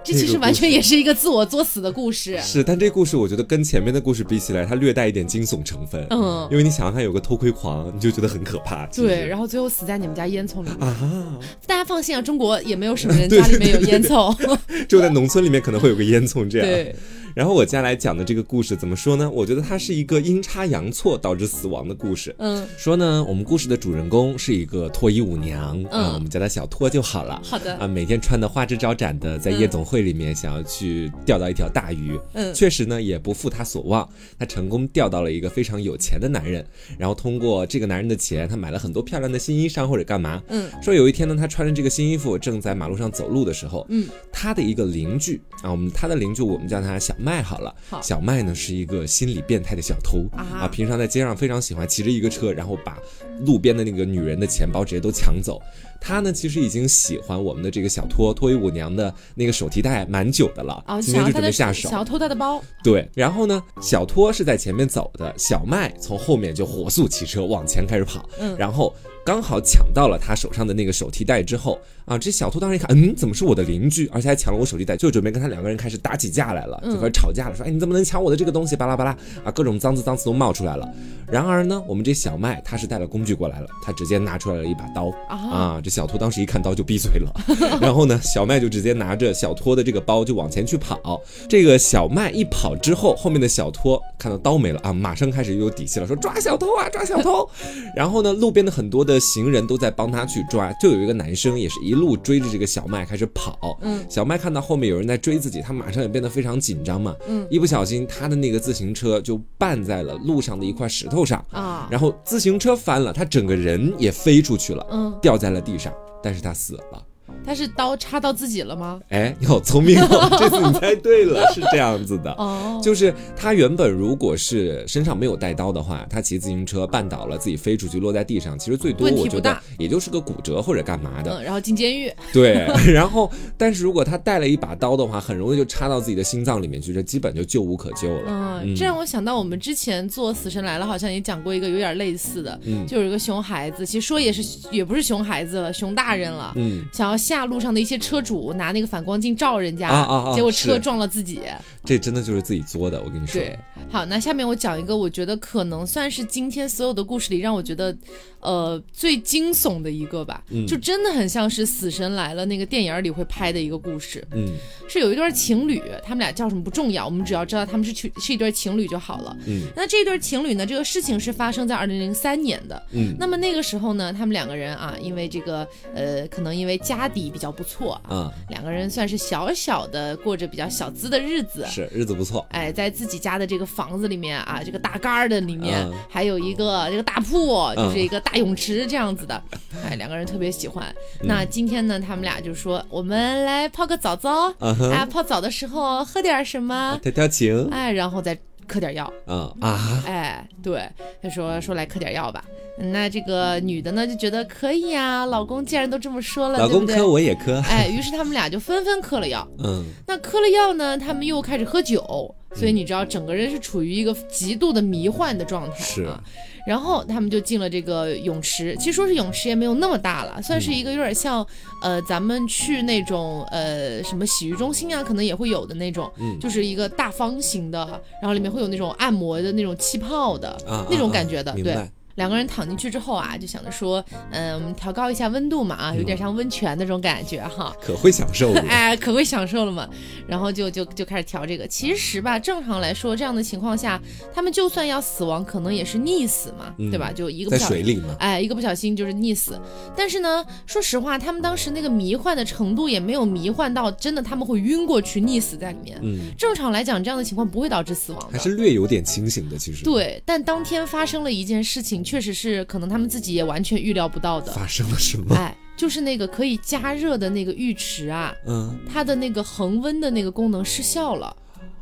Speaker 1: 这其实完全也是一个自我作死的故事。
Speaker 2: 是，但这故事我觉得跟前面的故事比起来，它略带一点惊悚成分。
Speaker 1: 嗯
Speaker 2: 因为你想想看，有个偷窥狂，你就觉得很可怕。
Speaker 1: 对，然后最后死在你们家烟囱里面。
Speaker 2: 啊，
Speaker 1: 大家放心啊，中国也没有什么人 [laughs] 家里面有烟囱。[laughs]
Speaker 2: 只有在农村里面可能会有个烟囱这样。
Speaker 1: 对，
Speaker 2: 然后我接下来讲的这个故事怎么说呢？我觉得它是一个阴差阳错导致死亡的故事。
Speaker 1: 嗯，
Speaker 2: 说呢，我们故事的主人公是一个脱衣舞娘，
Speaker 1: 嗯
Speaker 2: 啊，我们叫她小脱就好了。
Speaker 1: 好的。
Speaker 2: 啊，每天穿的花枝招展的，在夜总会里面想要去钓到一条大鱼，
Speaker 1: 嗯
Speaker 2: 确实呢也不负她所望，她成功钓到了一个非常有钱的男人，然后通过这个男人的钱，他买了很多漂亮的新衣裳或者干嘛。
Speaker 1: 嗯，
Speaker 2: 说有一天呢，他穿着这个新衣服正在马路上走路的时候，
Speaker 1: 嗯，
Speaker 2: 他的一个邻居啊，我们他的邻居我们叫他小麦好了。
Speaker 1: 好
Speaker 2: 小麦呢是一个心理变态的小偷
Speaker 1: 啊
Speaker 2: 平常在街上非常喜欢骑着一个车，然后把路边的那个女人的钱包直接都抢走。他呢其实已经喜欢我们的这个小托托衣舞娘的那个手提袋蛮久的了，
Speaker 1: 哦，
Speaker 2: 今天就准备下手
Speaker 1: 想。要偷他的包，
Speaker 2: 对，然后呢，小托是在前面走的，小麦从后面就火速骑车往前开始跑，
Speaker 1: 嗯
Speaker 2: 然后刚好抢到了他手上的那个手提袋之后啊，这小托当时一看，嗯，怎么是我的邻居，而且还抢了我手提袋，就准备跟他两个人开始打起架来了，
Speaker 1: 嗯
Speaker 2: 就开始吵架了，说，哎，你怎么能抢我的这个东西？巴拉巴拉啊，各种脏字脏词都冒出来了。然而呢，我们这小麦他是带了工具过来了，他直接拿出来了一把刀
Speaker 1: 啊
Speaker 2: 啊，这小托当时一看刀就闭嘴了，[laughs] 然后呢，小麦就直接拿着小托的这个包就往前去跑。这个小麦一跑之后，后面的小托看到刀没了啊，马上开始又有底气了，说抓小偷啊，抓小偷。[laughs] 然后呢，路边的很多的行人都在帮他去抓，就有一个男生也是一路追着这个小麦开始跑。
Speaker 1: 嗯，
Speaker 2: 小麦看到后面有人在追自己，他马上也变得非常紧张嘛。
Speaker 1: 嗯，
Speaker 2: 一不小心他的那个自行车就绊在了路上的一块石头上，
Speaker 1: 啊，
Speaker 2: 然后自行车翻了，他整个人也飞出去了，
Speaker 1: 嗯，
Speaker 2: 掉在了地上，但是他死了。
Speaker 1: 他是刀插到自己了吗？
Speaker 2: 哎，你好聪明哦！[laughs] 这次你猜对了，是这样子的。
Speaker 1: 哦，
Speaker 2: 就是他原本如果是身上没有带刀的话，他骑自行车绊倒了，自己飞出去落在地上，其实最多我觉得也就是个骨折或者干嘛的。
Speaker 1: 嗯，然后进监狱，[laughs]
Speaker 2: 对，然后但是如果他带了一把刀的话，很容易就插到自己的心脏里面去，这基本就救无可救了。
Speaker 1: 嗯，这让我想到我们之前做《死神来了》好像也讲过一个有点类似的，
Speaker 2: 嗯
Speaker 1: 就有一个熊孩子，其实说也是也不是熊孩子了，熊大人了。
Speaker 2: 嗯，
Speaker 1: 想要吓路上的一些车主，拿那个反光镜照人家，
Speaker 2: 啊啊啊
Speaker 1: 结果车撞了自己。
Speaker 2: 这真的就是自己作的，我跟你说。
Speaker 1: 对，好，那下面我讲一个，我觉得可能算是今天所有的故事里让我觉得，呃，最惊悚的一个吧，
Speaker 2: 嗯
Speaker 1: 就真的很像是《死神来了》那个电影里会拍的一个故事。
Speaker 2: 嗯
Speaker 1: 是有一对情侣，他们俩叫什么不重要，我们只要知道他们是去是一对情侣就好了。
Speaker 2: 嗯
Speaker 1: 那这对情侣呢，这个事情是发生在二零零三年的。
Speaker 2: 嗯
Speaker 1: 那么那个时候呢，他们两个人啊，因为这个呃，可能因为家底比较不错啊，
Speaker 2: 啊，
Speaker 1: 两个人算是小小的过着比较小资的日子。
Speaker 2: 是日子不错。
Speaker 1: 哎，在自己家的这个房子里面啊，这个大杆儿的里面、
Speaker 2: 嗯
Speaker 1: 还有一个这个大铺，就是一个大泳池这样子的。[laughs] 哎，两个人特别喜欢。
Speaker 2: 嗯
Speaker 1: 那今天呢，他们俩就说我们来泡个澡澡。
Speaker 2: 啊
Speaker 1: 泡澡的时候喝点什么？
Speaker 2: 调调情
Speaker 1: 哎，然后再嗑点药。
Speaker 2: 嗯啊，
Speaker 1: 哎，对，他说说来嗑点药吧。那这个女的呢就觉得可以呀、老公既然都这么说了，
Speaker 2: 老公？磕我也磕。
Speaker 1: 哎，于是他们俩就纷纷嗑了药。
Speaker 2: 嗯
Speaker 1: 那嗑了药呢，他们又开始喝酒，所以你知道整个人是处于一个极度的迷幻的状态
Speaker 2: 是
Speaker 1: 啊。然后他们就进了这个泳池，其实说是泳池也没有那么大了，算是一个有点像，呃，咱们去那种呃什么洗浴中心啊，可能也会有的那种，
Speaker 2: 嗯
Speaker 1: 就是一个大方形的，然后里面会有那种按摩的那种气泡的、
Speaker 2: 啊，
Speaker 1: 那种
Speaker 2: 啊
Speaker 1: 感觉的，对。两个人躺进去之后啊，就想着说，嗯，我们调高一下温度嘛，啊，有点像温泉那种感觉哈。
Speaker 2: 可会享受了。
Speaker 1: 哎，可会享受了嘛。然后就就就开始调这个。其实吧，正常来说，这样的情况下，他们就算要死亡，可能也是溺死嘛，
Speaker 2: 嗯
Speaker 1: 对吧？就一个不
Speaker 2: 在。水里嘛，
Speaker 1: 哎，一个不小心就是溺死，但是呢，说实话，他们当时那个迷幻的程度也没有迷幻到真的他们会晕过去溺死在里面。
Speaker 2: 嗯，
Speaker 1: 正常来讲，这样的情况不会导致死亡的。
Speaker 2: 还是略有点清醒的，其实。，
Speaker 1: 对，但当天发生了一件事情，确实是可能他们自己也完全预料不到的。
Speaker 2: 发生了什么？
Speaker 1: 哎，就是那个可以加热的那个浴池啊，
Speaker 2: 嗯，
Speaker 1: 它的那个恒温的那个功能失效了。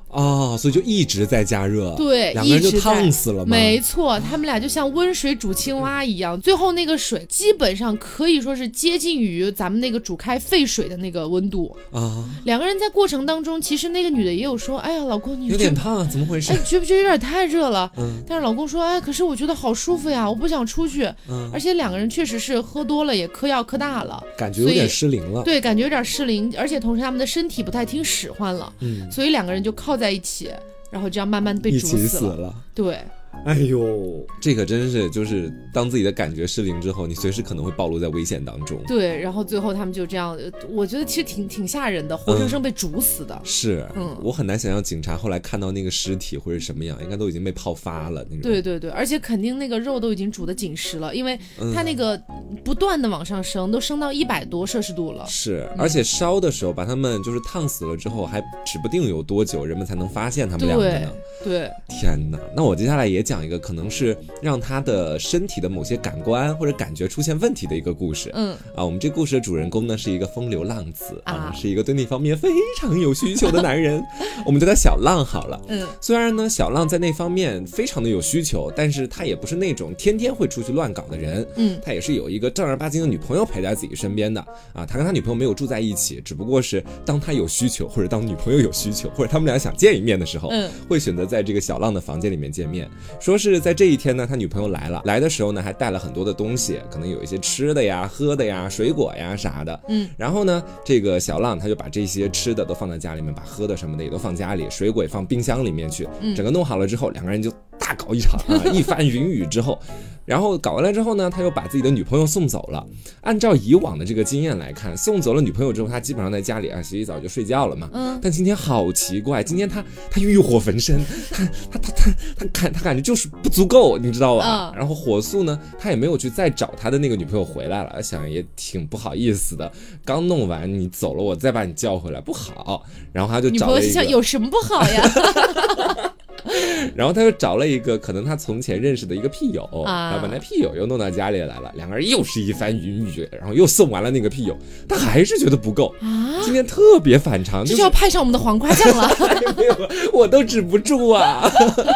Speaker 2: 哦，所以就一直在加热，
Speaker 1: 对
Speaker 2: 两个人就烫死了吗？
Speaker 1: 没错，他们俩就像温水煮青蛙一样，最后那个水基本上可以说是接近于咱们那个煮开沸水的那个温度。
Speaker 2: 啊，
Speaker 1: 两个人在过程当中，其实那个女的也有说：“哎呀，老公，你 [laughs]
Speaker 2: 有点烫，怎么回事
Speaker 1: 哎，？觉不觉得有点太热了？”
Speaker 2: 嗯
Speaker 1: 但是老公说：“哎，可是我觉得好舒服呀，我不想出去。
Speaker 2: 嗯，
Speaker 1: 而且两个人确实是喝多了，也嗑药嗑大了，
Speaker 2: 感觉有点失灵了。
Speaker 1: 对，感觉有点失灵，而且同时他们的身体不太听使唤了，
Speaker 2: 嗯，
Speaker 1: 所以两个人就靠在一起，然后这样慢慢被煮死了。
Speaker 2: 死了。
Speaker 1: 对，
Speaker 2: 哎呦，这可真是就是当自己的感觉失灵之后，你随时可能会暴露在危险当中。
Speaker 1: 对，然后最后他们就这样，呃我觉得其实挺挺吓人的，活生生被煮死的。
Speaker 2: 是，
Speaker 1: 嗯
Speaker 2: 我很难想象警察后来看到那个尸体会是什么样，应该都已经被泡发了那种。
Speaker 1: 对对对，而且肯定那个肉都已经煮的紧实了，因为
Speaker 2: 嗯
Speaker 1: 它那个不断的往上升，都升到一百多摄氏度了。
Speaker 2: 是，而且烧的时候把他们就是烫死了之后，还指不定有多久人们才能发现他们两个
Speaker 1: 对
Speaker 2: 呢。
Speaker 1: 对，
Speaker 2: 天哪！那我接下来也讲一个可能是让他的身体的某些感官或者感觉出现问题的一个故事。
Speaker 1: 嗯
Speaker 2: 啊，我们这故事的主人公呢是一个风流浪子啊，
Speaker 1: 啊
Speaker 2: 是一个对那方面非常有需求的男人，[laughs] 我们叫他小浪好了。
Speaker 1: 嗯
Speaker 2: 虽然呢，小浪在那方面非常的有需求，但是他也不是那种天天会出去乱搞的人。
Speaker 1: 嗯，
Speaker 2: 他也是有一个正儿八经的女朋友陪在自己身边的啊。他跟他女朋友没有住在一起，只不过是当他有需求，或者当女朋友有需求，或者他们俩想见一面的时候，
Speaker 1: 嗯
Speaker 2: 会选择在这个小浪的房间里面见面。说是在这一天呢，他女朋友来了，来的时候呢还带了很多的东西，可能有一些吃的呀、喝的呀、水果呀啥的。
Speaker 1: 嗯，
Speaker 2: 然后呢，这个小浪他就把这些吃的都放在家里面，把喝的什么的也都放家里，水果也放冰箱里面去。
Speaker 1: 嗯
Speaker 2: 整个弄好了之后，两个人就大搞一场啊，一番云雨之后。然后搞完了之后呢，他又把自己的女朋友送走了。按照以往的这个经验来看，送走了女朋友之后，他基本上在家里啊洗洗澡就睡觉了嘛。
Speaker 1: 嗯，
Speaker 2: 但今天好奇怪，今天他他欲火焚身，他他他他他感他感觉就是不足够，你知道吧？
Speaker 1: 嗯
Speaker 2: 然后火速呢，他也没有去再找他的那个女朋友回来了，想也挺不好意思的。刚弄完你走了，我再把你叫回来不好。然后他就找了一个，
Speaker 1: 心想有什么不好呀？[laughs] [laughs]
Speaker 2: 然后他又找了一个可能他从前认识的一个屁友，
Speaker 1: 啊
Speaker 2: 然后把那屁友又弄到家里来了，两个人又是一番云雨，然后又送完了那个屁友，他还是觉得不够。
Speaker 1: 啊，
Speaker 2: 今天特别反常，
Speaker 1: 这
Speaker 2: 就
Speaker 1: 就是要派上我们的黄瓜酱了。[laughs]
Speaker 2: 哎没有，我都止不住啊。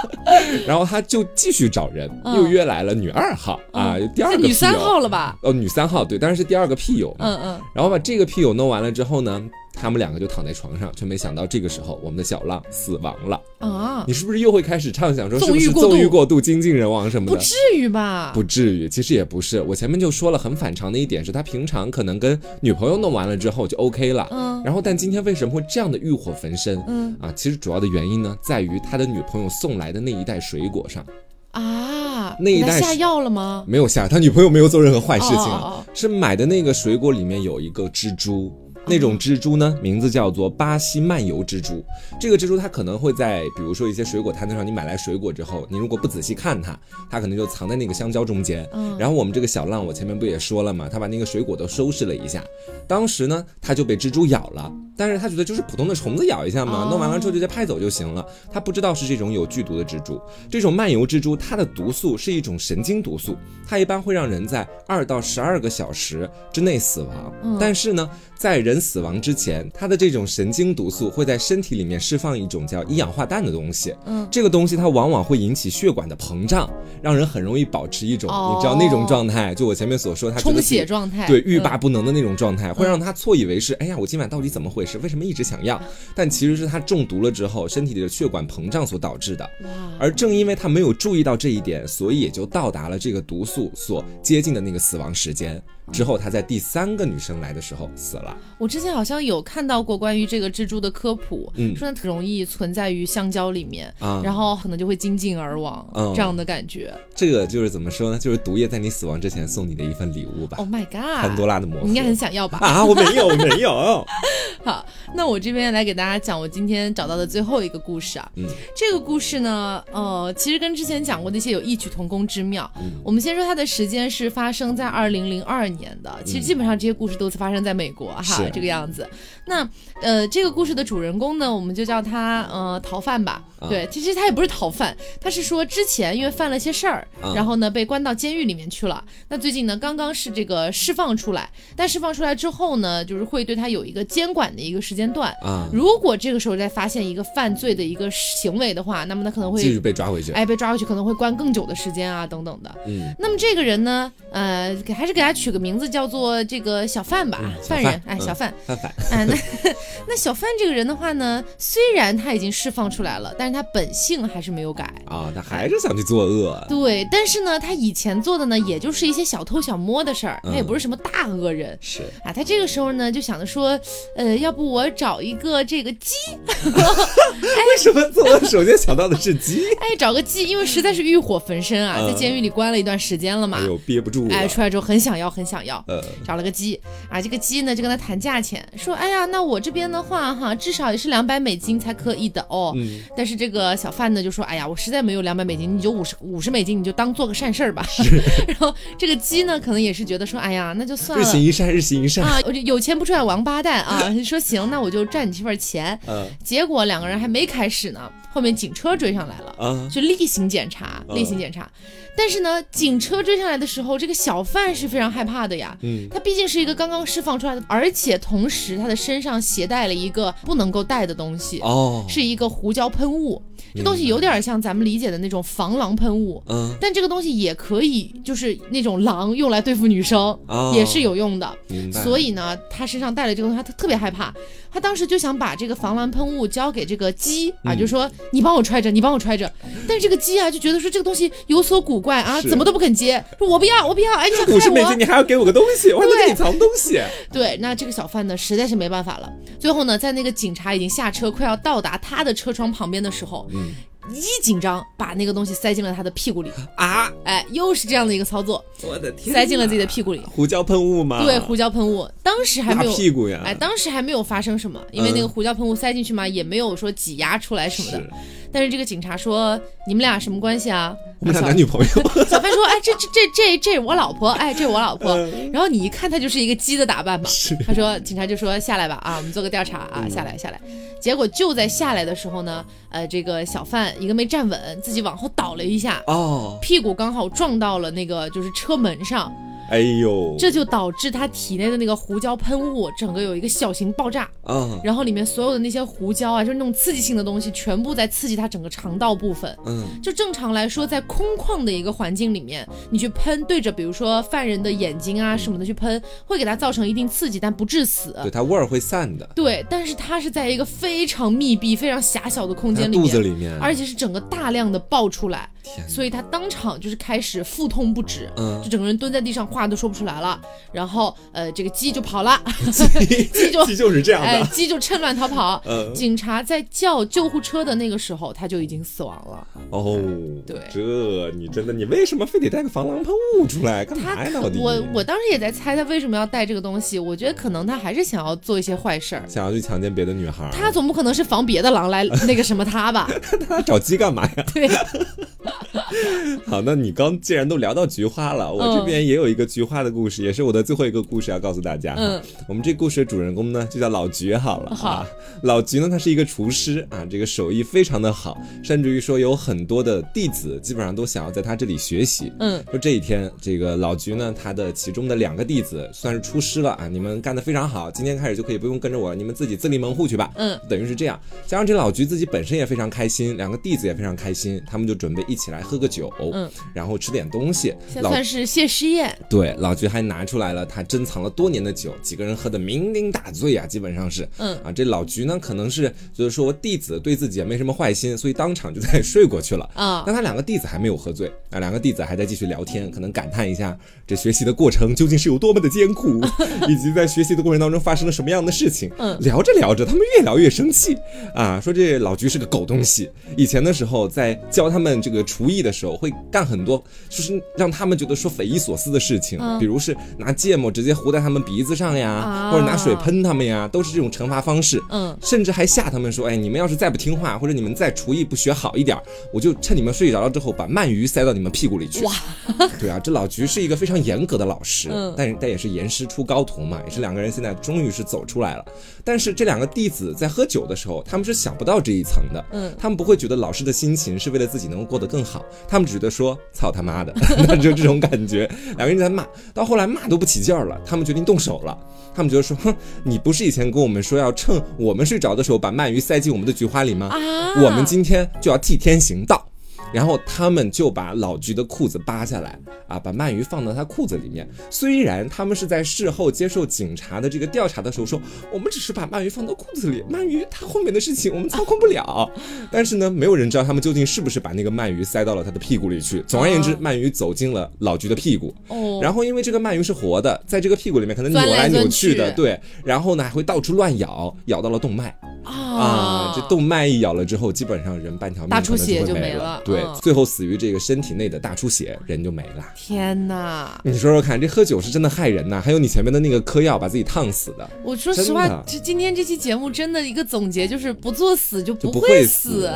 Speaker 2: [laughs] 然后他就继续找人，
Speaker 1: 嗯
Speaker 2: 又约来了女二号啊，第二
Speaker 1: 个女三号了吧？
Speaker 2: 哦，女三号对，当然是第二个屁友嘛。
Speaker 1: 嗯嗯，
Speaker 2: 然后把这个屁友弄完了之后呢，他们两个就躺在床上，却没想到这个时候我们的小浪死亡了。
Speaker 1: 啊，
Speaker 2: 你是不是又会开始畅想说是不是
Speaker 1: 纵欲过度
Speaker 2: 精尽人亡什么的？
Speaker 1: 不至于吧？
Speaker 2: 不至于，其实也不是。我前面就说了，很反常的一点是他平常可能跟女朋友弄完了之后就 OK 了，
Speaker 1: 嗯
Speaker 2: 然后但今天为什么会这样的欲火焚身？
Speaker 1: 嗯
Speaker 2: 啊，其实主要的原因呢，在于他的女朋友送来的那一袋水果上
Speaker 1: 啊，
Speaker 2: 那一袋
Speaker 1: 下药了吗？
Speaker 2: 没有下，他女朋友没有做任何坏事情啊，
Speaker 1: 哦哦哦
Speaker 2: 是买的那个水果里面有一个蜘蛛。那种蜘蛛呢，名字叫做巴西漫游蜘蛛。这个蜘蛛它可能会在，比如说一些水果摊子上，你买来水果之后，你如果不仔细看它，它可能就藏在那个香蕉中间。
Speaker 1: 嗯
Speaker 2: 然后我们这个小浪，我前面不也说了嘛，他把那个水果都收拾了一下。当时呢，他就被蜘蛛咬了，但是他觉得就是普通的虫子咬一下嘛，
Speaker 1: 哦
Speaker 2: 弄完了之后就直接拍走就行了。他不知道是这种有剧毒的蜘蛛，这种漫游蜘蛛它的毒素是一种神经毒素，它一般会让人在二到十二个小时之内死亡。
Speaker 1: 嗯
Speaker 2: 但是呢，在人死亡之前，它的这种神经毒素会在身体里面释放一种叫一氧化氮的东西。
Speaker 1: 嗯，
Speaker 2: 这个东西它往往会引起血管的膨胀，让人很容易保持一种、
Speaker 1: 哦
Speaker 2: 你知道那种状态，就我前面所说，他
Speaker 1: 充血状态，
Speaker 2: 对，欲
Speaker 1: 嗯
Speaker 2: 罢不能的那种状态，会让他错以为是，哎呀，我今晚到底怎么回事？为什么一直想要？但其实是他中毒了之后，身体里的血管膨胀所导致的。
Speaker 1: 哇，
Speaker 2: 而正因为他没有注意到这一点，所以也就到达了这个毒素所接近的那个死亡时间。之后，他在第三个女生来的时候死了。
Speaker 1: 我之前好像有看到过关于这个蜘蛛的科普，
Speaker 2: 嗯
Speaker 1: 说它特容易存在于香蕉里面，
Speaker 2: 啊
Speaker 1: 然后可能就会精尽而亡，
Speaker 2: 嗯
Speaker 1: 这样的感觉。
Speaker 2: 这个就是怎么说呢？就是毒液在你死亡之前送你的一份礼物吧。
Speaker 1: Oh my god！
Speaker 2: 潘多拉的魔盒。
Speaker 1: 你应该很想要吧？
Speaker 2: 啊，我没有，我没有。[laughs]
Speaker 1: 好，那我这边来给大家讲我今天找到的最后一个故事啊。
Speaker 2: 嗯，
Speaker 1: 这个故事呢，呃，其实跟之前讲过的一些有异曲同工之妙。
Speaker 2: 嗯
Speaker 1: 我们先说它的时间是发生在二零零二年的，其实基本上这些故事都是发生在美国哈，这个样子。那呃，这个故事的主人公呢，我们就叫他呃逃犯吧。
Speaker 2: 啊
Speaker 1: 对，其实他也不是逃犯，他是说之前因为犯了些事儿，
Speaker 2: 啊
Speaker 1: 然后呢被关到监狱里面去了。那最近呢刚刚是这个释放出来，但释放出来之后呢，就是会对他有一个监管的一个时间段。
Speaker 2: 啊，
Speaker 1: 如果这个时候再发现一个犯罪的一个行为的话，那么他可能会
Speaker 2: 继续被抓回去。
Speaker 1: 哎被抓回去，可能会关更久的时间啊等等的。
Speaker 2: 嗯，
Speaker 1: 那么这个人呢，呃，给还是给他取个名字叫做这个小贩吧，犯人
Speaker 2: 范，
Speaker 1: 哎，
Speaker 2: 嗯
Speaker 1: 小范。
Speaker 2: 范范。
Speaker 1: 哎，那那小范这个人的话呢，虽然他已经释放出来了，但是他本性还是没有改。
Speaker 2: 啊，他还是想去作恶。
Speaker 1: 对，但是呢，他以前做的呢，也就是一些小偷小摸的事儿，他也
Speaker 2: 嗯
Speaker 1: 不是什么大恶人。
Speaker 2: 是，
Speaker 1: 啊，他这个时候呢就想着说，呃，要不我找一个这个鸡，[laughs]
Speaker 2: 为什么做恶首先想到的是鸡？[laughs]
Speaker 1: 哎，找个鸡，因为实在是欲火焚身啊，
Speaker 2: 嗯
Speaker 1: 在监狱里关了一段时间了嘛
Speaker 2: 哎，呦，憋不住了。
Speaker 1: 哎，出来之后很想要，很想要，
Speaker 2: 嗯，
Speaker 1: 找了个鸡啊，这个鸡呢就跟他谈价价钱，说哎呀，那我这边的话哈，至少也是两百美金才可以的哦。
Speaker 2: 嗯，
Speaker 1: 但是这个小贩呢就说，哎呀，我实在没有两百美金，你就五十五十美金，你就当做个善事儿吧。[laughs] 然后这个鸡呢，可能也是觉得说，哎呀，那就算了
Speaker 2: 日行一善，日行一善。
Speaker 1: 啊，我就有钱不赚王八蛋啊，[laughs] 说行，那我就赚你这份钱。
Speaker 2: 嗯
Speaker 1: 结果两个人还没开始呢，后面警车追上来了。
Speaker 2: 啊，
Speaker 1: 就例行检查，
Speaker 2: 嗯
Speaker 1: 例行检查。但是呢，警车追上来的时候，这个小贩是非常害怕的呀。
Speaker 2: 嗯，
Speaker 1: 他毕竟是一个刚刚释放出来的，而且同时他的身上携带了一个不能够带的东西，
Speaker 2: 哦，
Speaker 1: 是一个胡椒喷雾。这东西有点像咱们理解的那种防狼喷雾，
Speaker 2: 嗯，
Speaker 1: 但这个东西也可以就是那种狼用来对付女生，
Speaker 2: 哦
Speaker 1: 也是有用的。所以呢，他身上带了这个东西，他特特别害怕。他当时就想把这个防狼喷雾交给这个鸡啊，
Speaker 2: 嗯
Speaker 1: 就说你帮我揣着，你帮我揣着。但是这个鸡啊，就觉得说这个东西有所古怪啊，怎么都不肯接，说我不要，我不要，哎，你想害我
Speaker 2: 五十美金，？你还要给我个东西，我还能给你藏东西。[laughs]
Speaker 1: 对，那这个小贩呢，实在是没办法了。最后呢，在那个警察已经下车，快要到达他的车窗旁边的时候，
Speaker 2: 嗯
Speaker 1: 一紧张，把那个东西塞进了他的屁股里。
Speaker 2: 啊，
Speaker 1: 哎，又是这样的一个操作，
Speaker 2: 我的天，
Speaker 1: 塞进了自己的屁股里。
Speaker 2: 胡椒喷雾吗？
Speaker 1: 对，胡椒喷雾，当时还没有
Speaker 2: 屁股呀。
Speaker 1: 哎，当时还没有发生什么，因为那个
Speaker 2: 嗯
Speaker 1: 胡椒喷雾塞进去嘛，也没有说挤压出来什么的
Speaker 2: 是。
Speaker 1: 但是这个警察说：“你们俩什么关系啊？”
Speaker 2: 我们俩男女朋友。[laughs]
Speaker 1: 小范说：“哎，这这这这这我老婆，哎，这是我老婆。
Speaker 2: 嗯
Speaker 1: 然后你一看，他就是一个鸡的打扮嘛。他说：“警察就说下来吧，啊，我们做个调查啊，下来下来。”结果就在下来的时候呢，呃，这个小贩一个没站稳，自己往后倒了一下，
Speaker 2: 哦，
Speaker 1: 屁股刚好撞到了那个就是车门上，
Speaker 2: 哎呦，
Speaker 1: 这就导致他体内的那个胡椒喷雾整个有一个小型爆炸。
Speaker 2: 啊，
Speaker 1: 然后里面所有的那些胡椒啊，就是那种刺激性的东西，全部在刺激他整个肠道部分。
Speaker 2: 嗯，
Speaker 1: 就正常来说，在空旷的一个环境里面，你去喷，对着比如说犯人的眼睛啊什么的去喷，会给他造成一定刺激，但不致死。
Speaker 2: 对，它味儿会散的，
Speaker 1: 对，但是它是在一个非常密闭、非常狭小的空间里面，
Speaker 2: 肚子里面，
Speaker 1: 而且是整个大量的爆出来，
Speaker 2: 天，
Speaker 1: 所以他当场就是开始腹痛不止，
Speaker 2: 嗯。
Speaker 1: 就整个人蹲在地上，话都说不出来了。然后呃，这个鸡就跑了，[laughs]
Speaker 2: 鸡
Speaker 1: 就
Speaker 2: 鸡就是这样
Speaker 1: 哎，
Speaker 2: 的，
Speaker 1: 鸡就趁乱逃跑。
Speaker 2: 嗯，
Speaker 1: 警察在叫救护车的那个时候，他就已经死亡了。
Speaker 2: 哦，
Speaker 1: 对
Speaker 2: 这你真的，你为什么非得带个防狼喷雾出来？干
Speaker 1: 他
Speaker 2: 嘛呀？
Speaker 1: 我我当时也在猜他为什么要带这个东西，我觉得可能他还是想要做一些坏事儿。
Speaker 2: 想要去强奸别的女孩，
Speaker 1: 他总不可能是防别的狼来那个什么他吧？[laughs]
Speaker 2: 他找鸡干嘛呀？
Speaker 1: 对，[laughs] [laughs]
Speaker 2: 好，那你刚既然都聊到菊花了，我这边也有一个菊花的故事，也是我的最后一个故事要告诉大家。
Speaker 1: 嗯，
Speaker 2: 我们这故事的主人公呢就叫老菊好了。
Speaker 1: 好
Speaker 2: 啊，老菊呢他是一个厨师啊，这个手艺非常的好，甚至于说有很多的弟子基本上都想要在他这里学习。
Speaker 1: 嗯，
Speaker 2: 说这一天，这个老菊呢，他的其中的两个弟子算是出师了啊，你们干得非常好，今天开始就可以不用跟着我，你们自己自立门户去吧。
Speaker 1: 嗯，
Speaker 2: 等于是这样，加上这老菊自己本身也非常开心，两个弟子也非常开心，他们就准备一起来喝个酒，
Speaker 1: 嗯，
Speaker 2: 然后吃点东西。老
Speaker 1: 现在算是谢师宴。
Speaker 2: 对老菊还拿出来了他珍藏了多年的酒，几个人喝的酩酊大醉啊，基本上是。
Speaker 1: 嗯
Speaker 2: 啊，这老菊呢，可能是就是说弟子对自己也没什么坏心，所以当场就在睡过去了。
Speaker 1: 啊
Speaker 2: 但他两个弟子还没有喝醉啊，两个弟子还在继续聊天，可能感叹一下这学习的过程究竟是有多么的艰苦，[laughs] 以及在学习的过程当中发生了什么样的事情。
Speaker 1: 嗯
Speaker 2: 聊着聊着，他们越聊越生气啊，说这老菊是个狗东西。以前的时候在教他们这个厨艺的时候，会干很多就是让他们觉得说匪夷所思的事情，
Speaker 1: 嗯。
Speaker 2: 比如是拿芥末直接糊在他们鼻子上呀，
Speaker 1: 啊。
Speaker 2: 或者拿水喷他们呀，都是这种惩罚方式。
Speaker 1: 嗯，
Speaker 2: 甚至还吓他们说：“哎，你们要是再不听话，或者你们再厨艺不学好一点，我就趁你们睡着了之后，把鳗鱼塞到你们屁股里去。”
Speaker 1: 哇，
Speaker 2: 对啊，这老菊是一个非常严格的老师，
Speaker 1: 嗯。
Speaker 2: 但但也是严师出高徒嘛，也是两个人现在终于是走出来了。但是这两个弟子在喝酒的时候，他们是想不到这一层的，
Speaker 1: 嗯。
Speaker 2: 他们不会觉得老师的心情是为了自己能够过得更好，他们只觉得说操他妈的，[laughs] 那就这种感觉，两个人在骂，到后来骂都不起劲儿了，他们决定动手了。他们觉得说，哼，你不是以前跟我们说要趁我们睡着的时候把鳗鱼塞进我们的菊花里吗？
Speaker 1: 啊，
Speaker 2: 我们今天就要替天行道。然后他们就把老菊的裤子扒下来，啊，把鳗鱼放到他裤子里面。虽然他们是在事后接受警察的这个调查的时候说，我们只是把鳗鱼放到裤子里，鳗鱼它后面的事情我们操控不了。[laughs] 但是呢，没有人知道他们究竟是不是把那个鳗鱼塞到了他的屁股里去。总而言之
Speaker 1: 哦，
Speaker 2: 鳗鱼走进了老菊的屁股。
Speaker 1: 哦，
Speaker 2: 然后因为这个鳗鱼是活的，在这个屁股里面可能扭
Speaker 1: 来
Speaker 2: 来扭去的，对，然后呢还会到处乱咬，咬到了动脉。
Speaker 1: 啊，
Speaker 2: 啊，这动脉一咬了之后，基本上人半条命
Speaker 1: 大出
Speaker 2: 可能
Speaker 1: 血就
Speaker 2: 会没
Speaker 1: 没了
Speaker 2: 对，
Speaker 1: 嗯
Speaker 2: 最后死于这个身体内的大出血，人就没了。
Speaker 1: 天哪！
Speaker 2: 你说说看，这喝酒是真的害人呐！还有你前面的那个嗑药把自己烫死的，
Speaker 1: 我说实话，这今天这期节目真的一个总结就是不作死就
Speaker 2: 就
Speaker 1: 不
Speaker 2: 会
Speaker 1: 死。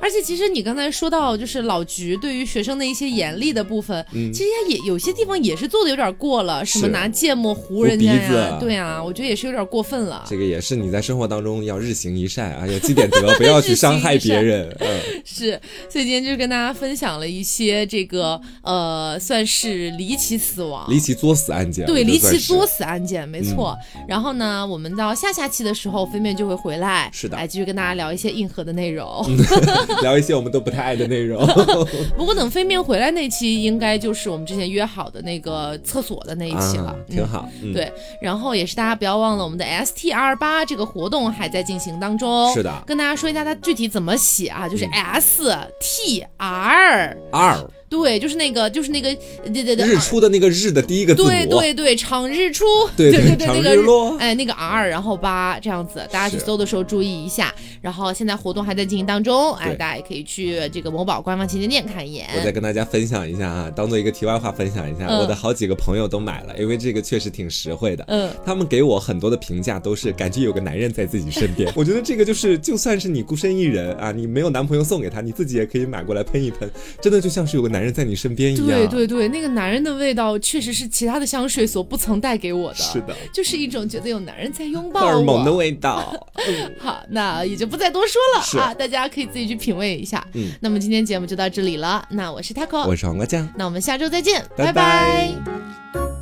Speaker 1: 而且其实你刚才说到，就是老局对于学生的一些严厉的部分，
Speaker 2: 嗯
Speaker 1: 其实他也有些地方也是做的有点过了，什么拿芥末糊人家呀，对啊，我觉得也是有点过分了。
Speaker 2: 这个也是你在生活当中要日行一善啊，要积点德，[laughs] 不要去伤害别人。嗯，[laughs]
Speaker 1: 是，所以今天就跟大家分享了一些这个呃，算是离奇死亡。
Speaker 2: 离奇作死案件，
Speaker 1: 对，离奇作死案件，没错。然后呢，我们到下下期的时候，飞面就会回来，
Speaker 2: 是的
Speaker 1: 来继续跟大家聊一些硬核的内容。[laughs]
Speaker 2: 聊一些我们都不太爱的内容。[laughs]
Speaker 1: 不过等飞面回来那期，应该就是我们之前约好的那个厕所的那一期了
Speaker 2: 挺好。嗯，
Speaker 1: 对，然后也是大家不要忘了，我们的 STR 八这个活动还在进行当中。
Speaker 2: 是的
Speaker 1: 跟大家说一下它具体怎么写啊，就是
Speaker 2: 嗯
Speaker 1: S T 二、
Speaker 2: 二。
Speaker 1: 对，就是那个，就是那个，对对对，
Speaker 2: 日出的那个日的第一个字母，
Speaker 1: 对对对，长日出，[laughs]
Speaker 2: 对对
Speaker 1: 对那个
Speaker 2: 日落
Speaker 1: 哎，那个 R，然后八这样子，大家去搜的时候注意一下。然后现在活动还在进行当中，哎，大家也可以去这个某宝官方旗舰店看一眼。
Speaker 2: 我再跟大家分享一下啊，当做一个题外话分享一下，
Speaker 1: 嗯
Speaker 2: 我的好几个朋友都买了，因为这个确实挺实惠的。
Speaker 1: 嗯，
Speaker 2: 他们给我很多的评价都是感觉有个男人在自己身边，[laughs] 我觉得这个就是就算是你孤身一人啊，你没有男朋友送给他，你自己也可以买过来喷一喷，真的就像是有个男人在你身边一样。
Speaker 1: 对对对，那个男人的味道确实是其他的香水所不曾带给我的，
Speaker 2: 是的，
Speaker 1: 就是一种觉得有男人在拥抱
Speaker 2: 荷
Speaker 1: 我。
Speaker 2: 尔蒙的味道。[laughs]
Speaker 1: 好，那也就不再多说了啊，大家可以自己去品味一下。
Speaker 2: 嗯，
Speaker 1: 那么今天节目就到这里了，那我是 taco，
Speaker 2: 我是黄瓜酱。
Speaker 1: 那我们下周再见，
Speaker 2: 拜拜
Speaker 1: 拜